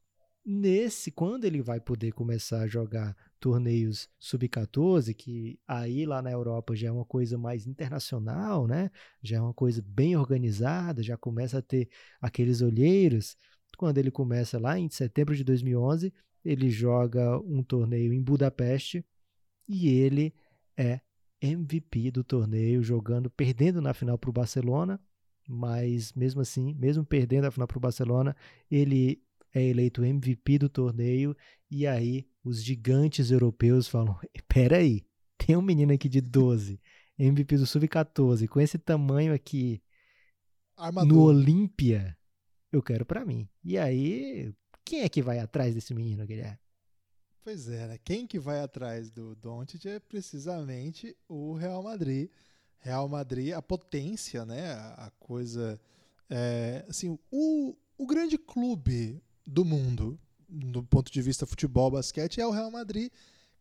C: nesse, quando ele vai poder começar a jogar torneios Sub-14, que aí lá na Europa já é uma coisa mais internacional, né? Já é uma coisa bem organizada, já começa a ter aqueles olheiros. Quando ele começa lá em setembro de 2011, ele joga um torneio em Budapeste, e ele é MVP do torneio, jogando, perdendo na final para o Barcelona, mas mesmo assim, mesmo perdendo a final para o Barcelona, ele é eleito MVP do torneio e aí os gigantes europeus falam: peraí, tem um menino aqui de 12, MVP do Sub-14, com esse tamanho aqui
B: Armador.
C: no Olímpia, eu quero para mim. E aí, quem é que vai atrás desse menino, Guilherme?
B: Pois é, né? Quem que vai atrás do Doncic é precisamente o Real Madrid. Real Madrid, a potência, né? A coisa, é, assim, o, o grande clube do mundo, do ponto de vista futebol, basquete, é o Real Madrid.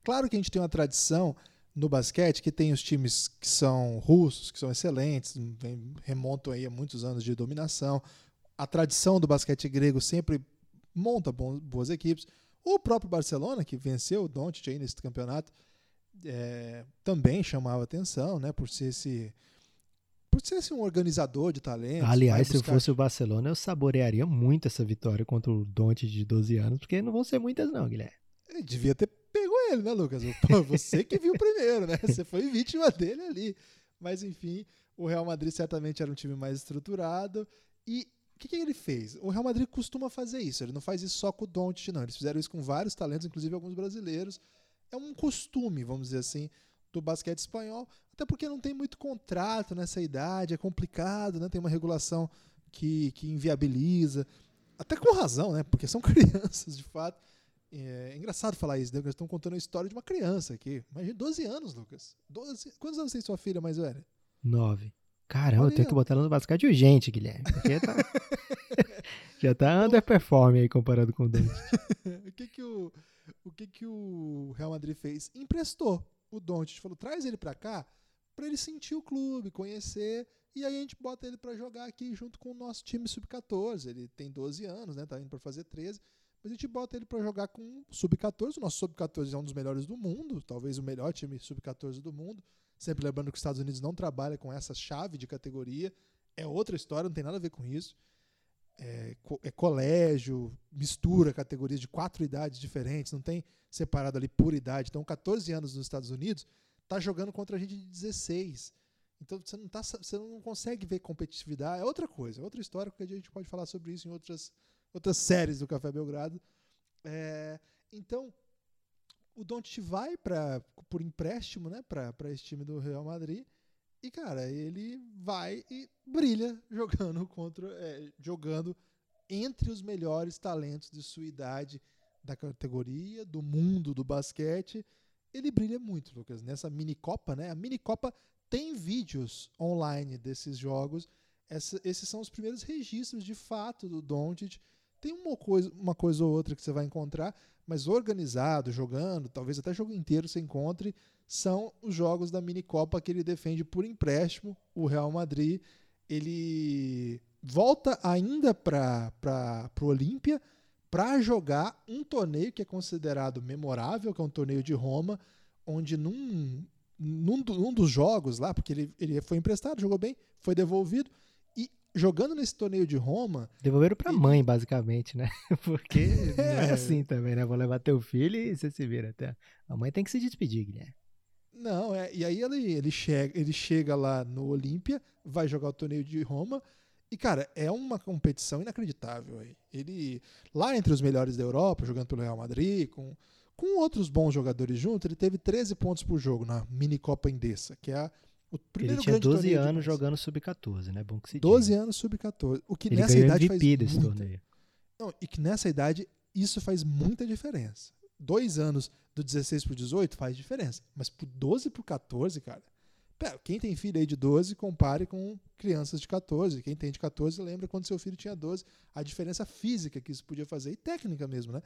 B: Claro que a gente tem uma tradição no basquete que tem os times que são russos, que são excelentes, remontam aí a muitos anos de dominação. A tradição do basquete grego sempre monta boas equipes. O próprio Barcelona, que venceu o Doncic aí nesse campeonato, é, também chamava atenção, né, por ser esse por ser assim, um organizador de talentos.
C: Aliás, buscar... se eu fosse o Barcelona, eu saborearia muito essa vitória contra o Doncic de 12 anos, porque não vão ser muitas não, Guilherme.
B: Ele devia ter pego ele, né, Lucas? Pô, você que viu primeiro, né? Você foi vítima dele ali. Mas enfim, o Real Madrid certamente era um time mais estruturado e o que, que, ele fez? O Real Madrid costuma fazer isso. Ele não faz isso só com o Doncic, não. Eles fizeram isso com vários talentos, inclusive alguns brasileiros. É um costume, vamos dizer assim, do basquete espanhol. Até porque não tem muito contrato nessa idade, é complicado, né? Tem uma regulação que, que inviabiliza. Até com razão, né? Porque são crianças, de fato. É, é engraçado falar isso, né? Eles estão contando a história de uma criança aqui. Imagina, 12 anos, Lucas. 12... Quantos anos tem sua filha mais velha?
C: Nove. Caramba, eu tenho que botar ela no basquete urgente, Guilherme. Porque tá... já tá então underperform aí comparado com o Dante.
B: o que que o, o que que o Real Madrid fez? Emprestou o Dante. Falou, traz ele pra cá para ele sentir o clube, conhecer. E aí a gente bota ele para jogar aqui junto com o nosso time sub-14. Ele tem 12 anos, né? Tá indo para fazer 13. Mas a gente bota ele para jogar com o sub-14. O nosso sub-14 é um dos melhores do mundo, talvez o melhor time sub-14 do mundo. Sempre lembrando que os Estados Unidos não trabalha com essa chave de categoria. É outra história, não tem nada a ver com isso. É, é, colégio, mistura categorias de quatro idades diferentes, não tem separado ali por idade. Então, 14 anos nos Estados Unidos, tá jogando contra a gente de 16. Então, você não, tá, você não consegue ver competitividade. É outra coisa, é outra história, porque a gente pode falar sobre isso em outras, outras séries do Café Belgrado. É, então, o Doncic vai para por empréstimo, né, para esse time do Real Madrid. E cara, ele vai e brilha jogando contra é, jogando entre os melhores talentos de sua idade da categoria, do mundo do basquete. Ele brilha muito, Lucas, nessa mini copa, né? A mini copa tem vídeos online desses jogos. Essa, esses são os primeiros registros de fato do Doncic. Tem uma coisa, uma coisa ou outra que você vai encontrar, mas organizado, jogando, talvez até jogo inteiro você encontre, são os jogos da mini Copa que ele defende por empréstimo. O Real Madrid ele volta ainda para o Olímpia para jogar um torneio que é considerado memorável, que é um torneio de Roma, onde num, num, num dos jogos lá, porque ele, ele foi emprestado, jogou bem, foi devolvido, jogando nesse torneio de Roma.
C: Devolveram pra mãe, basicamente, né? Porque não é assim também, né? Vou levar teu filho e você se vira até. A mãe tem que se despedir, Guilherme.
B: Não, é. E aí ele, ele, chega, ele chega lá no Olímpia, vai jogar o torneio de Roma. E, cara, é uma competição inacreditável. Aí. Ele, lá entre os melhores da Europa, jogando pelo Real Madrid, com, com outros bons jogadores junto, ele teve 13 pontos por jogo na mini Copa Endesa, que é a
C: o primeiro ele tinha 12 anos jogando sub-14, né? Bom que se
B: 12
C: diga.
B: anos sub-14. O que
C: ele
B: nessa idade
C: MVP
B: faz muita...
C: torneio.
B: Não, e que nessa idade isso faz muita diferença. Dois anos do 16 pro 18 faz diferença. Mas pro 12 pro 14, cara. Quem tem filho aí de 12, compare com crianças de 14. Quem tem de 14 lembra quando seu filho tinha 12. A diferença física que isso podia fazer e técnica mesmo, né?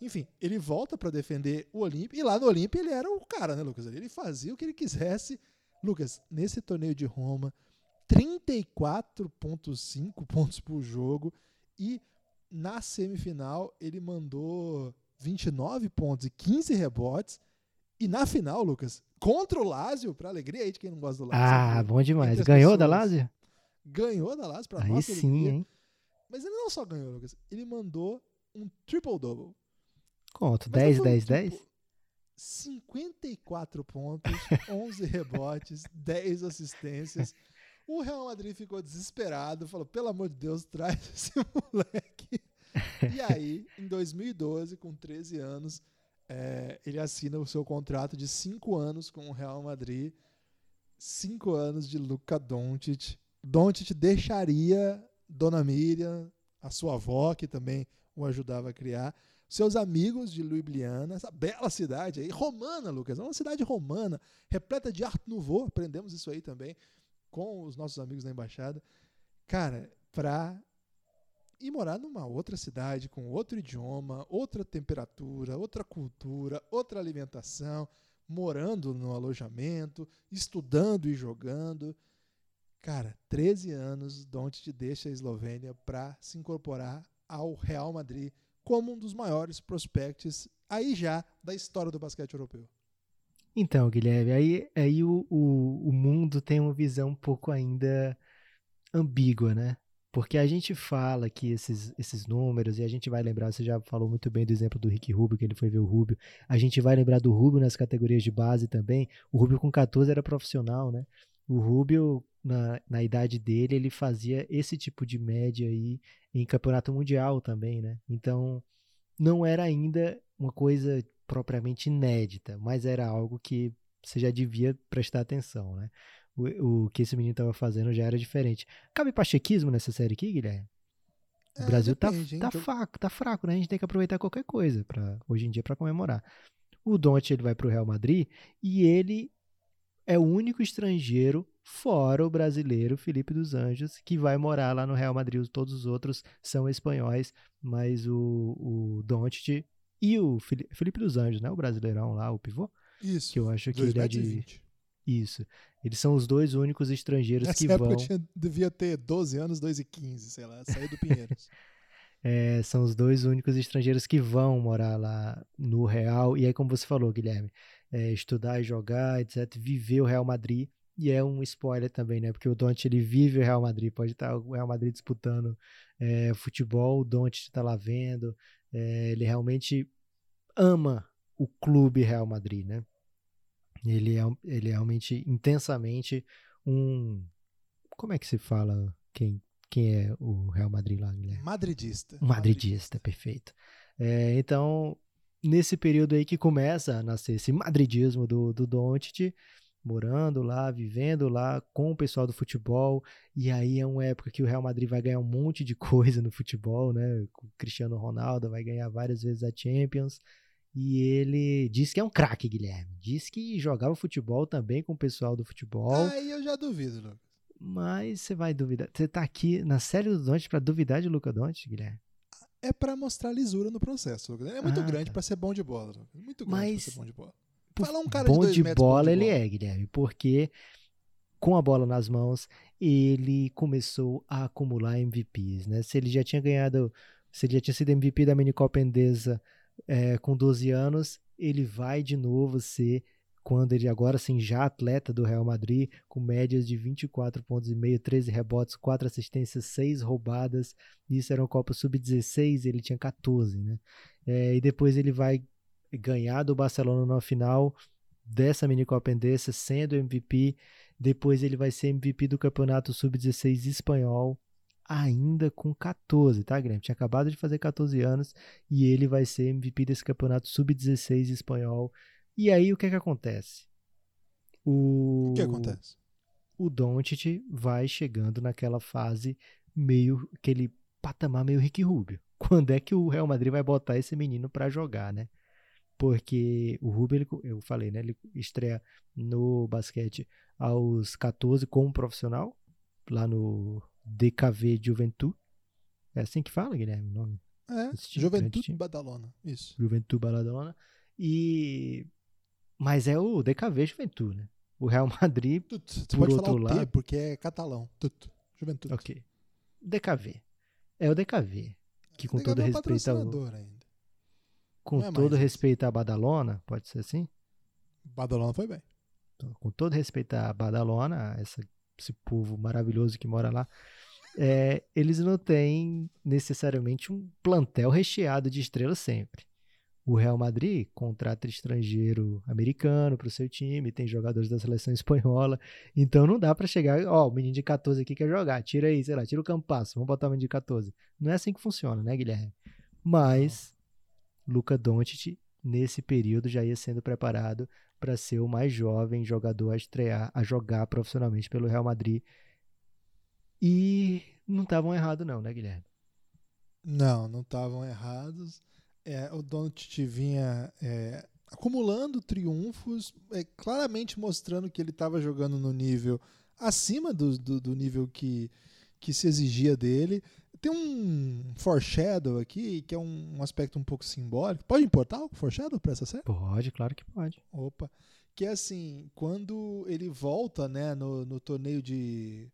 B: Enfim, ele volta para defender o Olímpia. E lá no Olímpia ele era o cara, né, Lucas? Ele fazia o que ele quisesse Lucas, nesse torneio de Roma, 34,5 pontos por jogo e na semifinal ele mandou 29 pontos e 15 rebotes. E na final, Lucas, contra o Lazio, para alegria aí de quem não gosta do Lazio.
C: Ah, bom demais. Ganhou da Lazio?
B: Ganhou da Lazio para
C: aí
B: nossa
C: sim,
B: alegria.
C: Hein?
B: Mas ele não só ganhou, Lucas, ele mandou um triple-double.
C: Quanto? 10, 10, 10?
B: 54 pontos, 11 rebotes, 10 assistências. O Real Madrid ficou desesperado, falou: pelo amor de Deus, traz esse moleque. E aí, em 2012, com 13 anos, é, ele assina o seu contrato de 5 anos com o Real Madrid. 5 anos de Luka Doncic. Doncic deixaria Dona Miriam, a sua avó, que também o ajudava a criar, seus amigos de Ljubljana, essa bela cidade aí, romana, Lucas, é uma cidade romana, repleta de Art Nouveau, aprendemos isso aí também com os nossos amigos da embaixada. Cara, pra ir morar numa outra cidade com outro idioma, outra temperatura, outra cultura, outra alimentação, morando no alojamento, estudando e jogando. Cara, 13 anos, Don't deixa a Eslovênia para se incorporar ao Real Madrid como um dos maiores prospects aí já da história do basquete europeu.
C: Então, Guilherme, aí, aí o, o, o mundo tem uma visão um pouco ainda ambígua, né? Porque a gente fala que esses, esses números, e a gente vai lembrar, você já falou muito bem do exemplo do Rick Rubio, que ele foi ver o Rubio. A gente vai lembrar do Rubio nas categorias de base também. O Rubio com 14 era profissional, né? O Rubio, na, na idade dele, ele fazia esse tipo de média aí em campeonato mundial também, né? Então, não era ainda uma coisa propriamente inédita, mas era algo que você já devia prestar atenção, né? O, o que esse menino estava fazendo já era diferente. Cabe pachequismo nessa série aqui, Guilherme? O é, Brasil tá, depende, tá, tá fraco, tá fraco, né? A gente tem que aproveitar qualquer coisa para hoje em dia para comemorar. O Don't ele vai para o Real Madrid e ele é o único estrangeiro, fora o brasileiro Felipe dos Anjos, que vai morar lá no Real Madrid. Todos os outros são espanhóis, mas o, o Doncic e o Felipe dos Anjos, né? O brasileirão lá, o pivô.
B: Isso.
C: Que eu acho que ele é de. Isso. Eles são os dois únicos estrangeiros Nessa que vão.
B: Tinha, devia ter 12 anos, 2 e 15, sei lá, saiu do Pinheiros.
C: é, são os dois únicos estrangeiros que vão morar lá no Real. E aí, como você falou, Guilherme, é, estudar e jogar, etc., viver o Real Madrid. E é um spoiler também, né? Porque o Don't ele vive o Real Madrid. Pode estar o Real Madrid disputando é, futebol, o Don't está lá vendo. É, ele realmente ama o clube Real Madrid, né? Ele é, ele é realmente intensamente um. Como é que se fala quem, quem é o Real Madrid lá, Guilherme?
B: Madridista.
C: Madridista, Madridista. perfeito. É, então, nesse período aí que começa a nascer esse madridismo do, do Doncic, morando lá, vivendo lá com o pessoal do futebol, e aí é uma época que o Real Madrid vai ganhar um monte de coisa no futebol, né? O Cristiano Ronaldo vai ganhar várias vezes a Champions, e ele disse que é um craque, Guilherme. Diz que jogava futebol também com o pessoal do futebol.
B: Aí eu já duvido, Lucas.
C: Mas você vai duvidar. Você tá aqui na série do Donte para duvidar de Luca Donte, Guilherme?
B: é para mostrar lisura no processo. É muito ah, grande tá. para ser bom de bola. Muito grande para ser bom de bola.
C: Fala um cara bom de, de bola bom de ele bola. é, Guilherme, porque com a bola nas mãos ele começou a acumular MVPs, né? Se ele já tinha ganhado, se ele já tinha sido MVP da Minicopa Endesa é, com 12 anos, ele vai de novo ser quando ele agora sim já atleta do Real Madrid, com médias de 24 pontos e meio, 13 rebotes, 4 assistências, 6 roubadas. Isso era uma Copa Sub-16, ele tinha 14, né? É, e depois ele vai ganhar do Barcelona na final dessa mini Copa Endesa, sendo MVP. Depois ele vai ser MVP do Campeonato Sub-16 espanhol, ainda com 14, tá, Guilherme? Tinha acabado de fazer 14 anos e ele vai ser MVP desse Campeonato Sub-16 espanhol e aí o que é que acontece?
B: O, o que acontece?
C: O Doncic vai chegando naquela fase meio aquele patamar meio Rick Rubio. Quando é que o Real Madrid vai botar esse menino para jogar, né? Porque o Rubio, ele, eu falei, né? Ele estreia no basquete aos 14 como profissional, lá no DKV Juventude. É assim que fala, Guilherme? O nome?
B: É, Juventude Badalona. Isso.
C: Juventude Badalona. E mas é o DKV Juventude, né? O Real Madrid, Tut, Você por outro lado... T
B: porque é catalão. Tut, Juventude.
C: Ok. DKV. É o DKV. Que com todo é respeito ao...
B: Ainda.
C: Com é todo respeito à Badalona, pode ser assim?
B: Badalona foi bem.
C: Então, com todo respeito à Badalona, essa, esse povo maravilhoso que mora lá, é, eles não têm necessariamente um plantel recheado de estrelas sempre. O Real Madrid contrata estrangeiro americano para o seu time, tem jogadores da seleção espanhola, então não dá para chegar, ó, o menino de 14 aqui quer jogar, tira aí, sei lá, tira o Campasso, vamos botar o menino de 14. Não é assim que funciona, né, Guilherme? Mas Luca Doncic nesse período já ia sendo preparado para ser o mais jovem jogador a estrear, a jogar profissionalmente pelo Real Madrid. E não estavam errados não, né, Guilherme?
B: Não, não estavam errados é, o Doncic vinha é, acumulando triunfos, é, claramente mostrando que ele estava jogando no nível acima do, do, do, nível que, que se exigia dele. Tem um foreshadow aqui, que é um, um aspecto um pouco simbólico. Pode importar o foreshadow para essa série?
C: Pode, claro que pode.
B: Opa. Que é assim, quando ele volta né, no, no torneio de,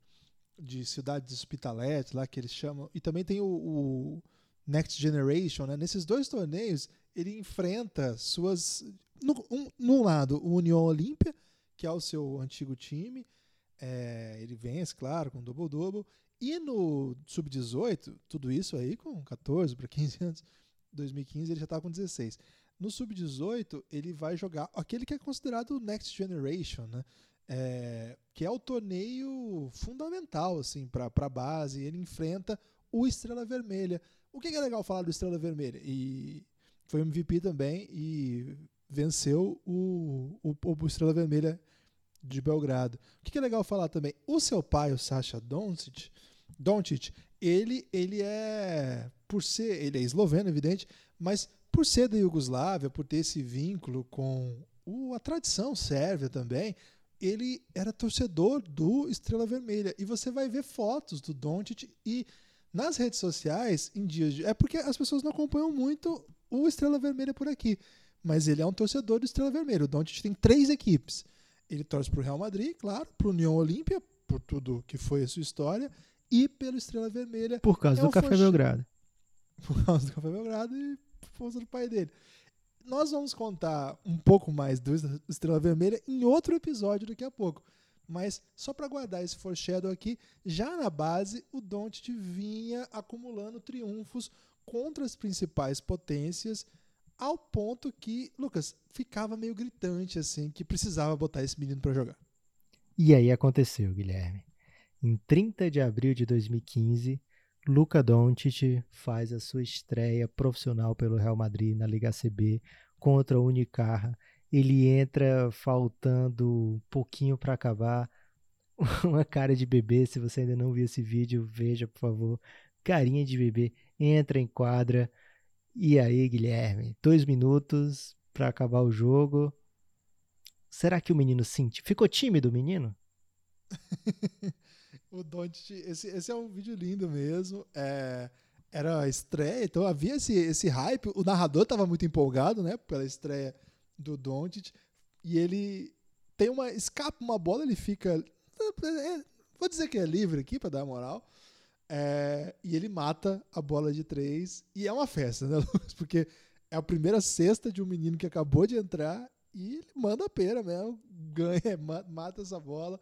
B: de cidades hospitaletes, lá que eles chamam. E também tem o, o Next Generation, né? nesses dois torneios, ele enfrenta suas. No, um, num lado, o União Olímpia, que é o seu antigo time. É, ele vence, claro, com double-double. E no Sub-18, tudo isso aí com 14 para 15 anos, 2015 ele já estava com 16. No Sub-18, ele vai jogar aquele que é considerado o Next Generation, né? É, que é o torneio fundamental assim, para a base. Ele enfrenta o Estrela Vermelha, o que é legal falar do Estrela Vermelha? E foi MVP também e venceu o, o, o Estrela Vermelha de Belgrado. O que é legal falar também? O seu pai, o Sasha Doncic, Doncic ele, ele é, por ser, ele é esloveno, evidente, mas por ser da Iugoslávia, por ter esse vínculo com o, a tradição sérvia também, ele era torcedor do Estrela Vermelha. E você vai ver fotos do Doncic e nas redes sociais, em dias de... É porque as pessoas não acompanham muito o Estrela Vermelha por aqui. Mas ele é um torcedor do Estrela Vermelha. O Doncic tem três equipes. Ele torce para o Real Madrid, claro, para o União Olímpia, por tudo que foi a sua história, e pelo Estrela Vermelha.
C: Por causa é do Café Belgrado.
B: Por causa do Café Belgrado e por causa do pai dele. Nós vamos contar um pouco mais do Estrela Vermelha em outro episódio daqui a pouco. Mas só para guardar esse foreshadow aqui, já na base o Doncic vinha acumulando triunfos contra as principais potências, ao ponto que, Lucas, ficava meio gritante assim, que precisava botar esse menino para jogar.
C: E aí aconteceu, Guilherme. Em 30 de abril de 2015, Luca Doncic faz a sua estreia profissional pelo Real Madrid na Liga CB contra o Unicarra ele entra faltando um pouquinho para acabar. Uma cara de bebê, se você ainda não viu esse vídeo, veja, por favor. Carinha de bebê, entra em quadra. E aí, Guilherme, dois minutos para acabar o jogo. Será que o menino sente? Ficou tímido o menino?
B: o Don't, esse, esse é um vídeo lindo mesmo. É, era a estreia, então havia esse, esse hype. O narrador estava muito empolgado, né, pela estreia do Doncic e ele tem uma escapa uma bola, ele fica é, vou dizer que é livre aqui para dar moral. É, e ele mata a bola de três e é uma festa, né, Lucas? Porque é a primeira cesta de um menino que acabou de entrar e ele manda a pena mesmo, ganha, mata essa bola.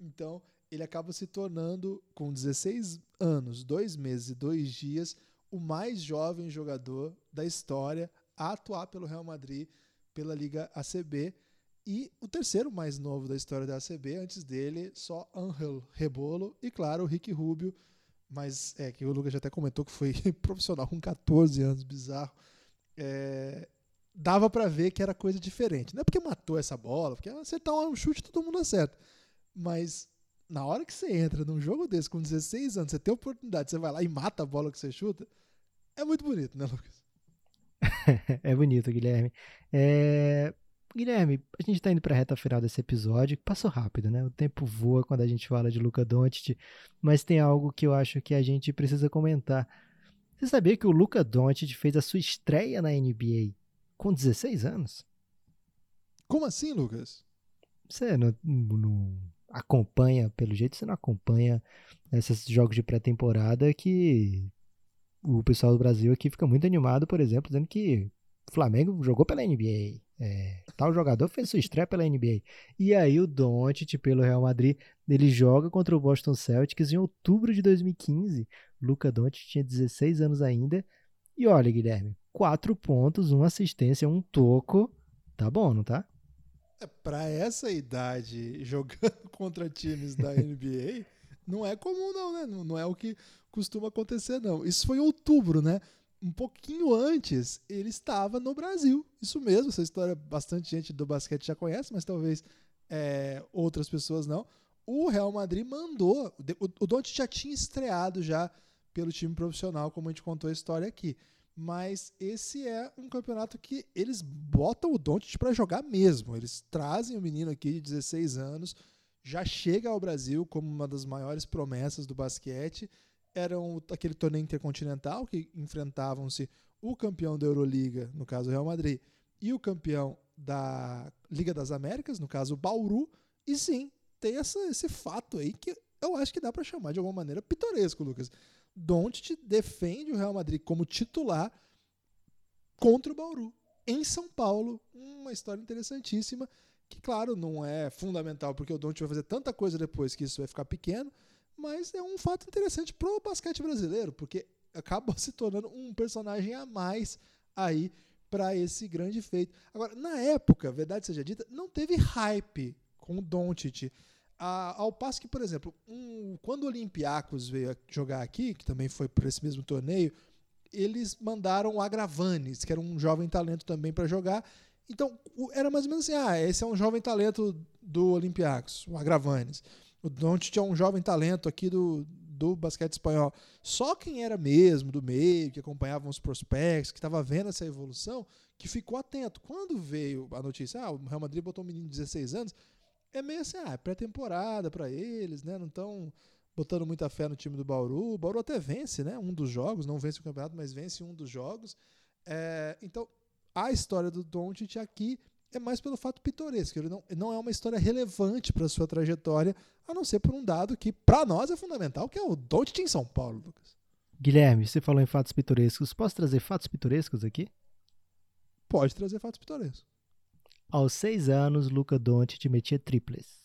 B: Então ele acaba se tornando, com 16 anos, 2 meses e 2 dias, o mais jovem jogador da história a atuar pelo Real Madrid pela Liga ACB. E o terceiro mais novo da história da ACB, antes dele, só Angel Rebolo e, claro, o Rick Rubio, mas é que o Lucas já até comentou que foi profissional com 14 anos, bizarro. É, dava para ver que era coisa diferente. Não é porque matou essa bola, porque acertar um chute todo mundo acerta. Mas na hora que você entra num jogo desse com 16 anos, você tem oportunidade, você vai lá e mata a bola que você chuta, é muito bonito, né, Lucas?
C: é bonito, Guilherme. É... Guilherme, a gente está indo para a reta final desse episódio. Passou rápido, né? O tempo voa quando a gente fala de Luca Doncic, mas tem algo que eu acho que a gente precisa comentar. Você sabia que o Luca Doncic fez a sua estreia na NBA com 16 anos?
B: Como assim, Lucas?
C: Você não, não acompanha, pelo jeito você não acompanha esses jogos de pré-temporada que o pessoal do Brasil aqui fica muito animado, por exemplo, dizendo que o Flamengo jogou pela NBA. É, tal jogador fez sua estreia pela NBA. E aí o Doncic pelo Real Madrid, ele joga contra o Boston Celtics em outubro de 2015. Luca Doncic tinha 16 anos ainda E olha, Guilherme, quatro pontos, uma assistência, um toco. Tá bom, não tá?
B: É, para essa idade, jogando contra times da NBA, não é comum, não, né? Não, não é o que costuma acontecer, não. Isso foi em outubro, né? Um pouquinho antes, ele estava no Brasil. Isso mesmo, essa história bastante gente do basquete já conhece, mas talvez é, outras pessoas não. O Real Madrid mandou. O, o Doncic já tinha estreado já pelo time profissional, como a gente contou a história aqui. Mas esse é um campeonato que eles botam o Doncic para jogar mesmo. Eles trazem o menino aqui de 16 anos, já chega ao Brasil como uma das maiores promessas do basquete. Era aquele torneio intercontinental que enfrentavam-se o campeão da Euroliga, no caso o Real Madrid, e o campeão da Liga das Américas, no caso o Bauru. E sim, tem essa, esse fato aí que eu acho que dá para chamar de alguma maneira pitoresco, Lucas. Doncic defende o Real Madrid como titular contra o Bauru em São Paulo. Uma história interessantíssima que, claro, não é fundamental porque o Doncic vai fazer tanta coisa depois que isso vai ficar pequeno, mas é um fato interessante pro basquete brasileiro, porque acaba se tornando um personagem a mais aí para esse grande feito. Agora, na época, verdade seja dita, não teve hype com o Doncic. A, ao passo que, por exemplo, um, quando o Olympiacos veio jogar aqui, que também foi por esse mesmo torneio, eles mandaram o Agravanes, que era um jovem talento também para jogar. Então, era mais ou menos assim: ah, esse é um jovem talento do Olympiacos, o Agravanes. O Doncic é um jovem talento aqui do, do basquete espanhol. Só quem era mesmo do meio, que acompanhava os prospectos, que estava vendo essa evolução, que ficou atento. Quando veio a notícia, ah, o Real Madrid botou um menino de 16 anos, é meio assim, ah, é pré-temporada para eles, né? Não estão botando muita fé no time do Bauru. O Bauru até vence, né? Um dos jogos, não vence o campeonato, mas vence um dos jogos. É, então, a história do Doncic aqui é mais pelo fato pitoresco. Ele não, não é uma história relevante para sua trajetória, a não ser por um dado que, para nós, é fundamental, que é o Doncic em São Paulo, Lucas.
C: Guilherme, você falou em fatos pitorescos. Posso trazer fatos pitorescos aqui?
B: Pode trazer fatos pitorescos.
C: Aos seis anos, Luca Doncic metia triples.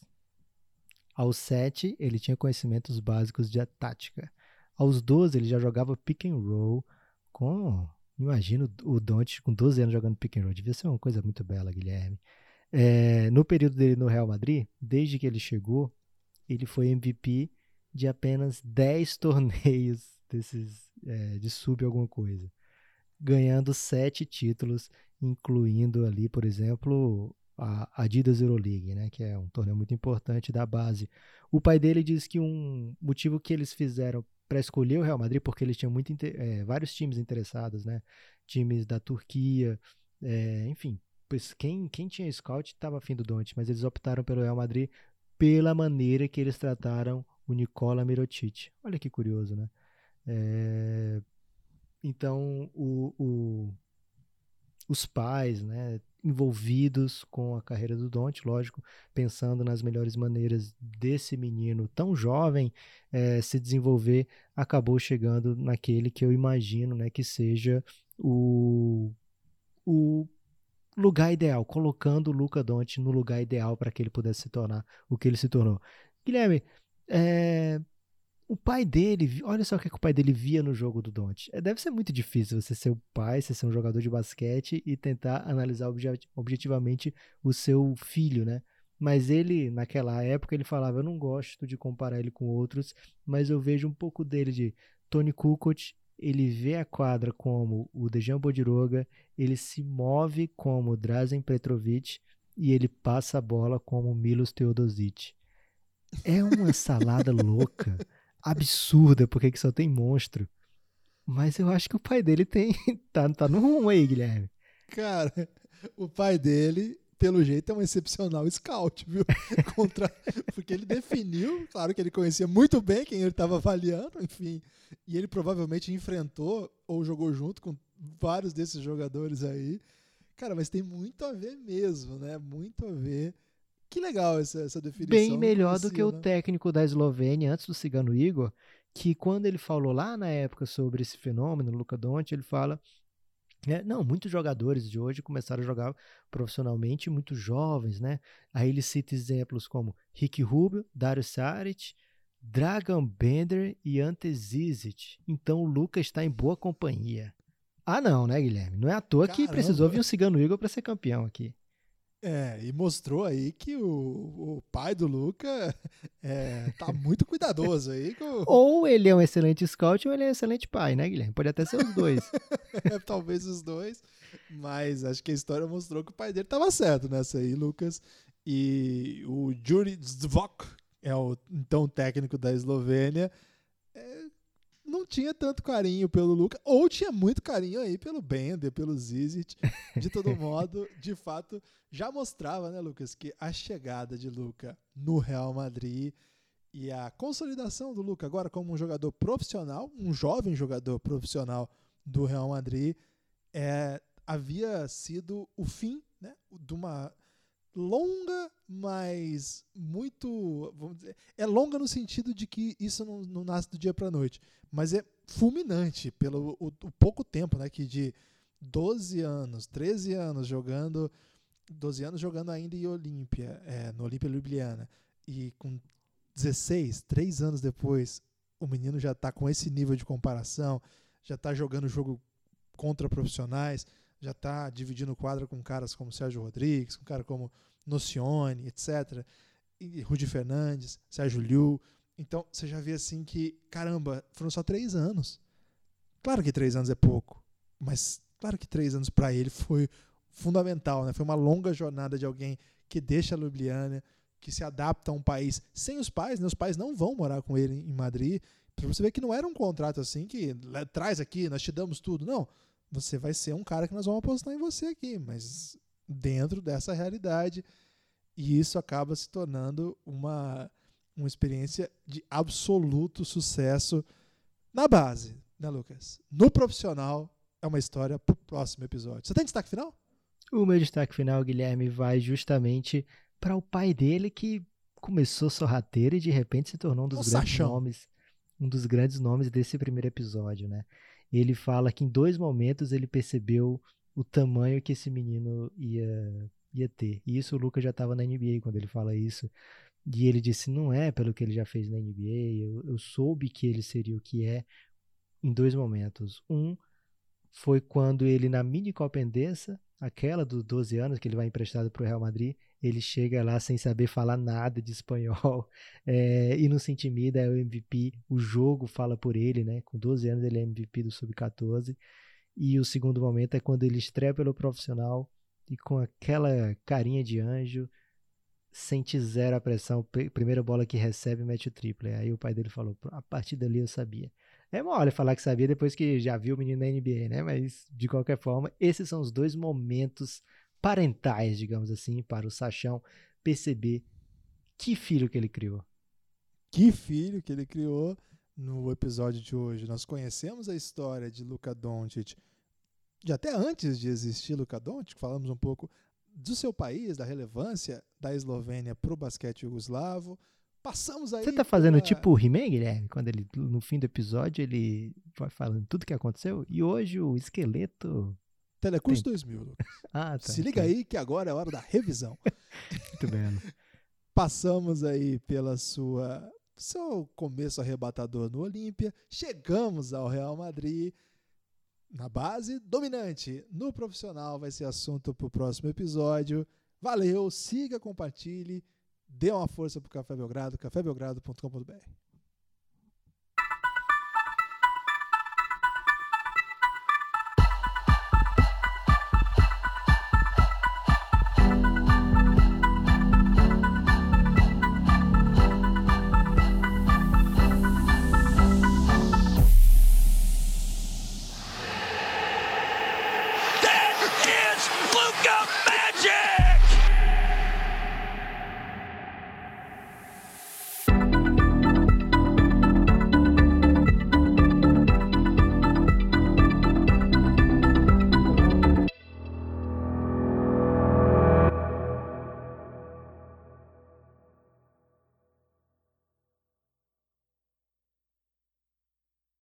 C: Aos sete, ele tinha conhecimentos básicos de tática. Aos 12, ele já jogava pick and roll com... Imagino o Doncic com 12 anos jogando pick and roll. Devia ser uma coisa muito bela, Guilherme. É, no período dele no Real Madrid, desde que ele chegou, ele foi MVP de apenas 10 torneios desses é, de sub alguma coisa, ganhando sete títulos incluindo ali, por exemplo, a Adidas Euroleague, né, que é um torneio muito importante da base. O pai dele diz que um motivo que eles fizeram para escolher o Real Madrid, porque eles tinham muito, é, vários times interessados, né, times da Turquia, é, enfim, pois quem, quem tinha scout estava afim do Donte, mas eles optaram pelo Real Madrid pela maneira que eles trataram o Nicola Mirotic. Olha que curioso, né? É, então, o, o, os pais, né, envolvidos com a carreira do Dante, lógico, pensando nas melhores maneiras desse menino tão jovem é, se desenvolver, acabou chegando naquele que eu imagino, né, que seja o, o lugar ideal, colocando o Luca Dante no lugar ideal para que ele pudesse se tornar o que ele se tornou. Guilherme, é, o pai dele, olha só o que, o pai dele via no jogo do Don't. É, deve ser muito difícil você ser o pai, você ser um jogador de basquete e tentar analisar objetivamente o seu filho, né? Mas ele, naquela época, ele falava: Eu não gosto de comparar ele com outros, mas eu vejo um pouco dele de Tony Kukoc. Ele vê a quadra como o Dejan Bodiroga, ele se move como Drazen Petrovic e ele passa a bola como Milos Teodosic. É uma salada louca absurda, porque que só tem monstro. Mas eu acho que o pai dele tem. tá, tá no rumo aí, Guilherme.
B: Cara, o pai dele, pelo jeito, é um excepcional scout, viu? Contra... Porque ele definiu, claro que ele conhecia muito bem quem ele estava avaliando, enfim. E ele provavelmente enfrentou ou jogou junto com vários desses jogadores aí. Cara, mas tem muito a ver mesmo, né? Muito a ver. Que legal essa, essa definição.
C: Bem melhor do que o né? técnico da Eslovênia antes do Cigano Igor, que quando ele falou lá na época sobre esse fenômeno, Luca Donte, ele fala é, não, muitos jogadores de hoje começaram a jogar profissionalmente, muito jovens, né? Aí ele cita exemplos como Rick Rubio, Dario Saric, Dragan Bender e Ante Zizic. Então o Lucas está em boa companhia. Ah, não, né, Guilherme? Não é à toa que
B: Caramba.
C: precisou vir um Cigano Igor para ser campeão aqui.
B: É, e mostrou aí que o, o pai do Luca é, tá muito cuidadoso aí com,
C: Ou ele é um excelente scout ou ele é um excelente pai, né, Guilherme? Pode até ser os dois.
B: É, talvez os dois, mas acho que a história mostrou que o pai dele estava certo nessa aí, Lucas. E o Juri Zvok, é o então técnico da Eslovênia, não tinha tanto carinho pelo Luca, ou tinha muito carinho aí pelo Bender, pelo Zizic. De todo modo, de fato, já mostrava, né, Lucas, que a chegada de Luca no Real Madrid e a consolidação do Luca agora como um jogador profissional, um jovem jogador profissional do Real Madrid, é, havia sido o fim né, de uma longa, mas muito. Vamos dizer, é longa no sentido de que isso não, não nasce do dia para noite, mas é fulminante pelo o, o pouco tempo, né? Que de 12 anos, 13 anos jogando. 12 anos jogando ainda em Olímpia, é, no Olímpia Ljubljana, e com 16, 3 anos depois, o menino já está com esse nível de comparação, já está jogando jogo contra profissionais, já está dividindo quadra com caras como Sérgio Rodrigues, com cara como Nocione, etc. E Rudi Fernandes, Sérgio Liu. Então você já vê assim que, caramba, foram só três anos. Claro que três anos é pouco, mas claro que três anos para ele foi fundamental, né? Foi uma longa jornada de alguém que deixa a Ljubljana, que se adapta a um país sem os pais, né? Os pais não vão morar com ele em Madrid. Pra você ver que não era um contrato assim que traz aqui, nós te damos tudo. Não. Você vai ser um cara que nós vamos apostar em você aqui, mas dentro dessa realidade. E isso acaba se tornando uma, uma experiência de absoluto sucesso na base, né, Lucas? No profissional, é uma história pro próximo episódio. Você tem destaque final?
C: O meu destaque final, Guilherme, vai justamente para o pai dele que começou sorrateiro e de repente se tornou um dos
B: O
C: grandes
B: Sachão.
C: nomes, um dos grandes nomes desse primeiro episódio, né? Ele fala que em dois momentos ele percebeu o tamanho que esse menino ia ia ter. E isso o Lucas já estava na NBA quando ele fala isso. E ele disse: não é pelo que ele já fez na NBA, eu, eu soube que ele seria o que é em dois momentos. Um foi quando ele, na mini Copa Endesa, aquela dos 12 anos que ele vai emprestado para o Real Madrid, ele chega lá sem saber falar nada de espanhol é, e não se intimida, é o MVP. O jogo fala por ele, né? Com 12 anos ele é MVP do Sub-14. E o segundo momento é quando ele estreia pelo profissional e com aquela carinha de anjo, sente zero a pressão. Pr- Primeira bola que recebe, mete o triple. Aí o pai dele falou: a partir dali eu sabia. É mole falar que sabia depois que já viu o menino na NBA, né? Mas, de qualquer forma, esses são os dois momentos parentais, digamos assim, para o Sachão perceber que filho que ele criou.
B: Que filho que ele criou no episódio de hoje. Nós conhecemos a história de Luka Doncic de até antes de existir Luka Doncic, falamos um pouco do seu país, da relevância da Eslovênia para o basquete jugoslavo. Passamos aí
C: Você tá fazendo
B: pela-
C: tipo o He-Man, Guilherme? Quando ele, no fim do episódio, ele vai falando tudo que aconteceu? E hoje o esqueleto.
B: Telecurso 2000, Lucas.
C: Ah, tá.
B: Se liga
C: tá.
B: aí que agora é hora da revisão.
C: Muito bem.
B: Passamos aí pela sua seu começo arrebatador no Olímpia, chegamos ao Real Madrid na base dominante. No profissional vai ser assunto para o próximo episódio. Valeu, siga, compartilhe, dê uma força pro Café Belgrado, cafébelgrado.com.br.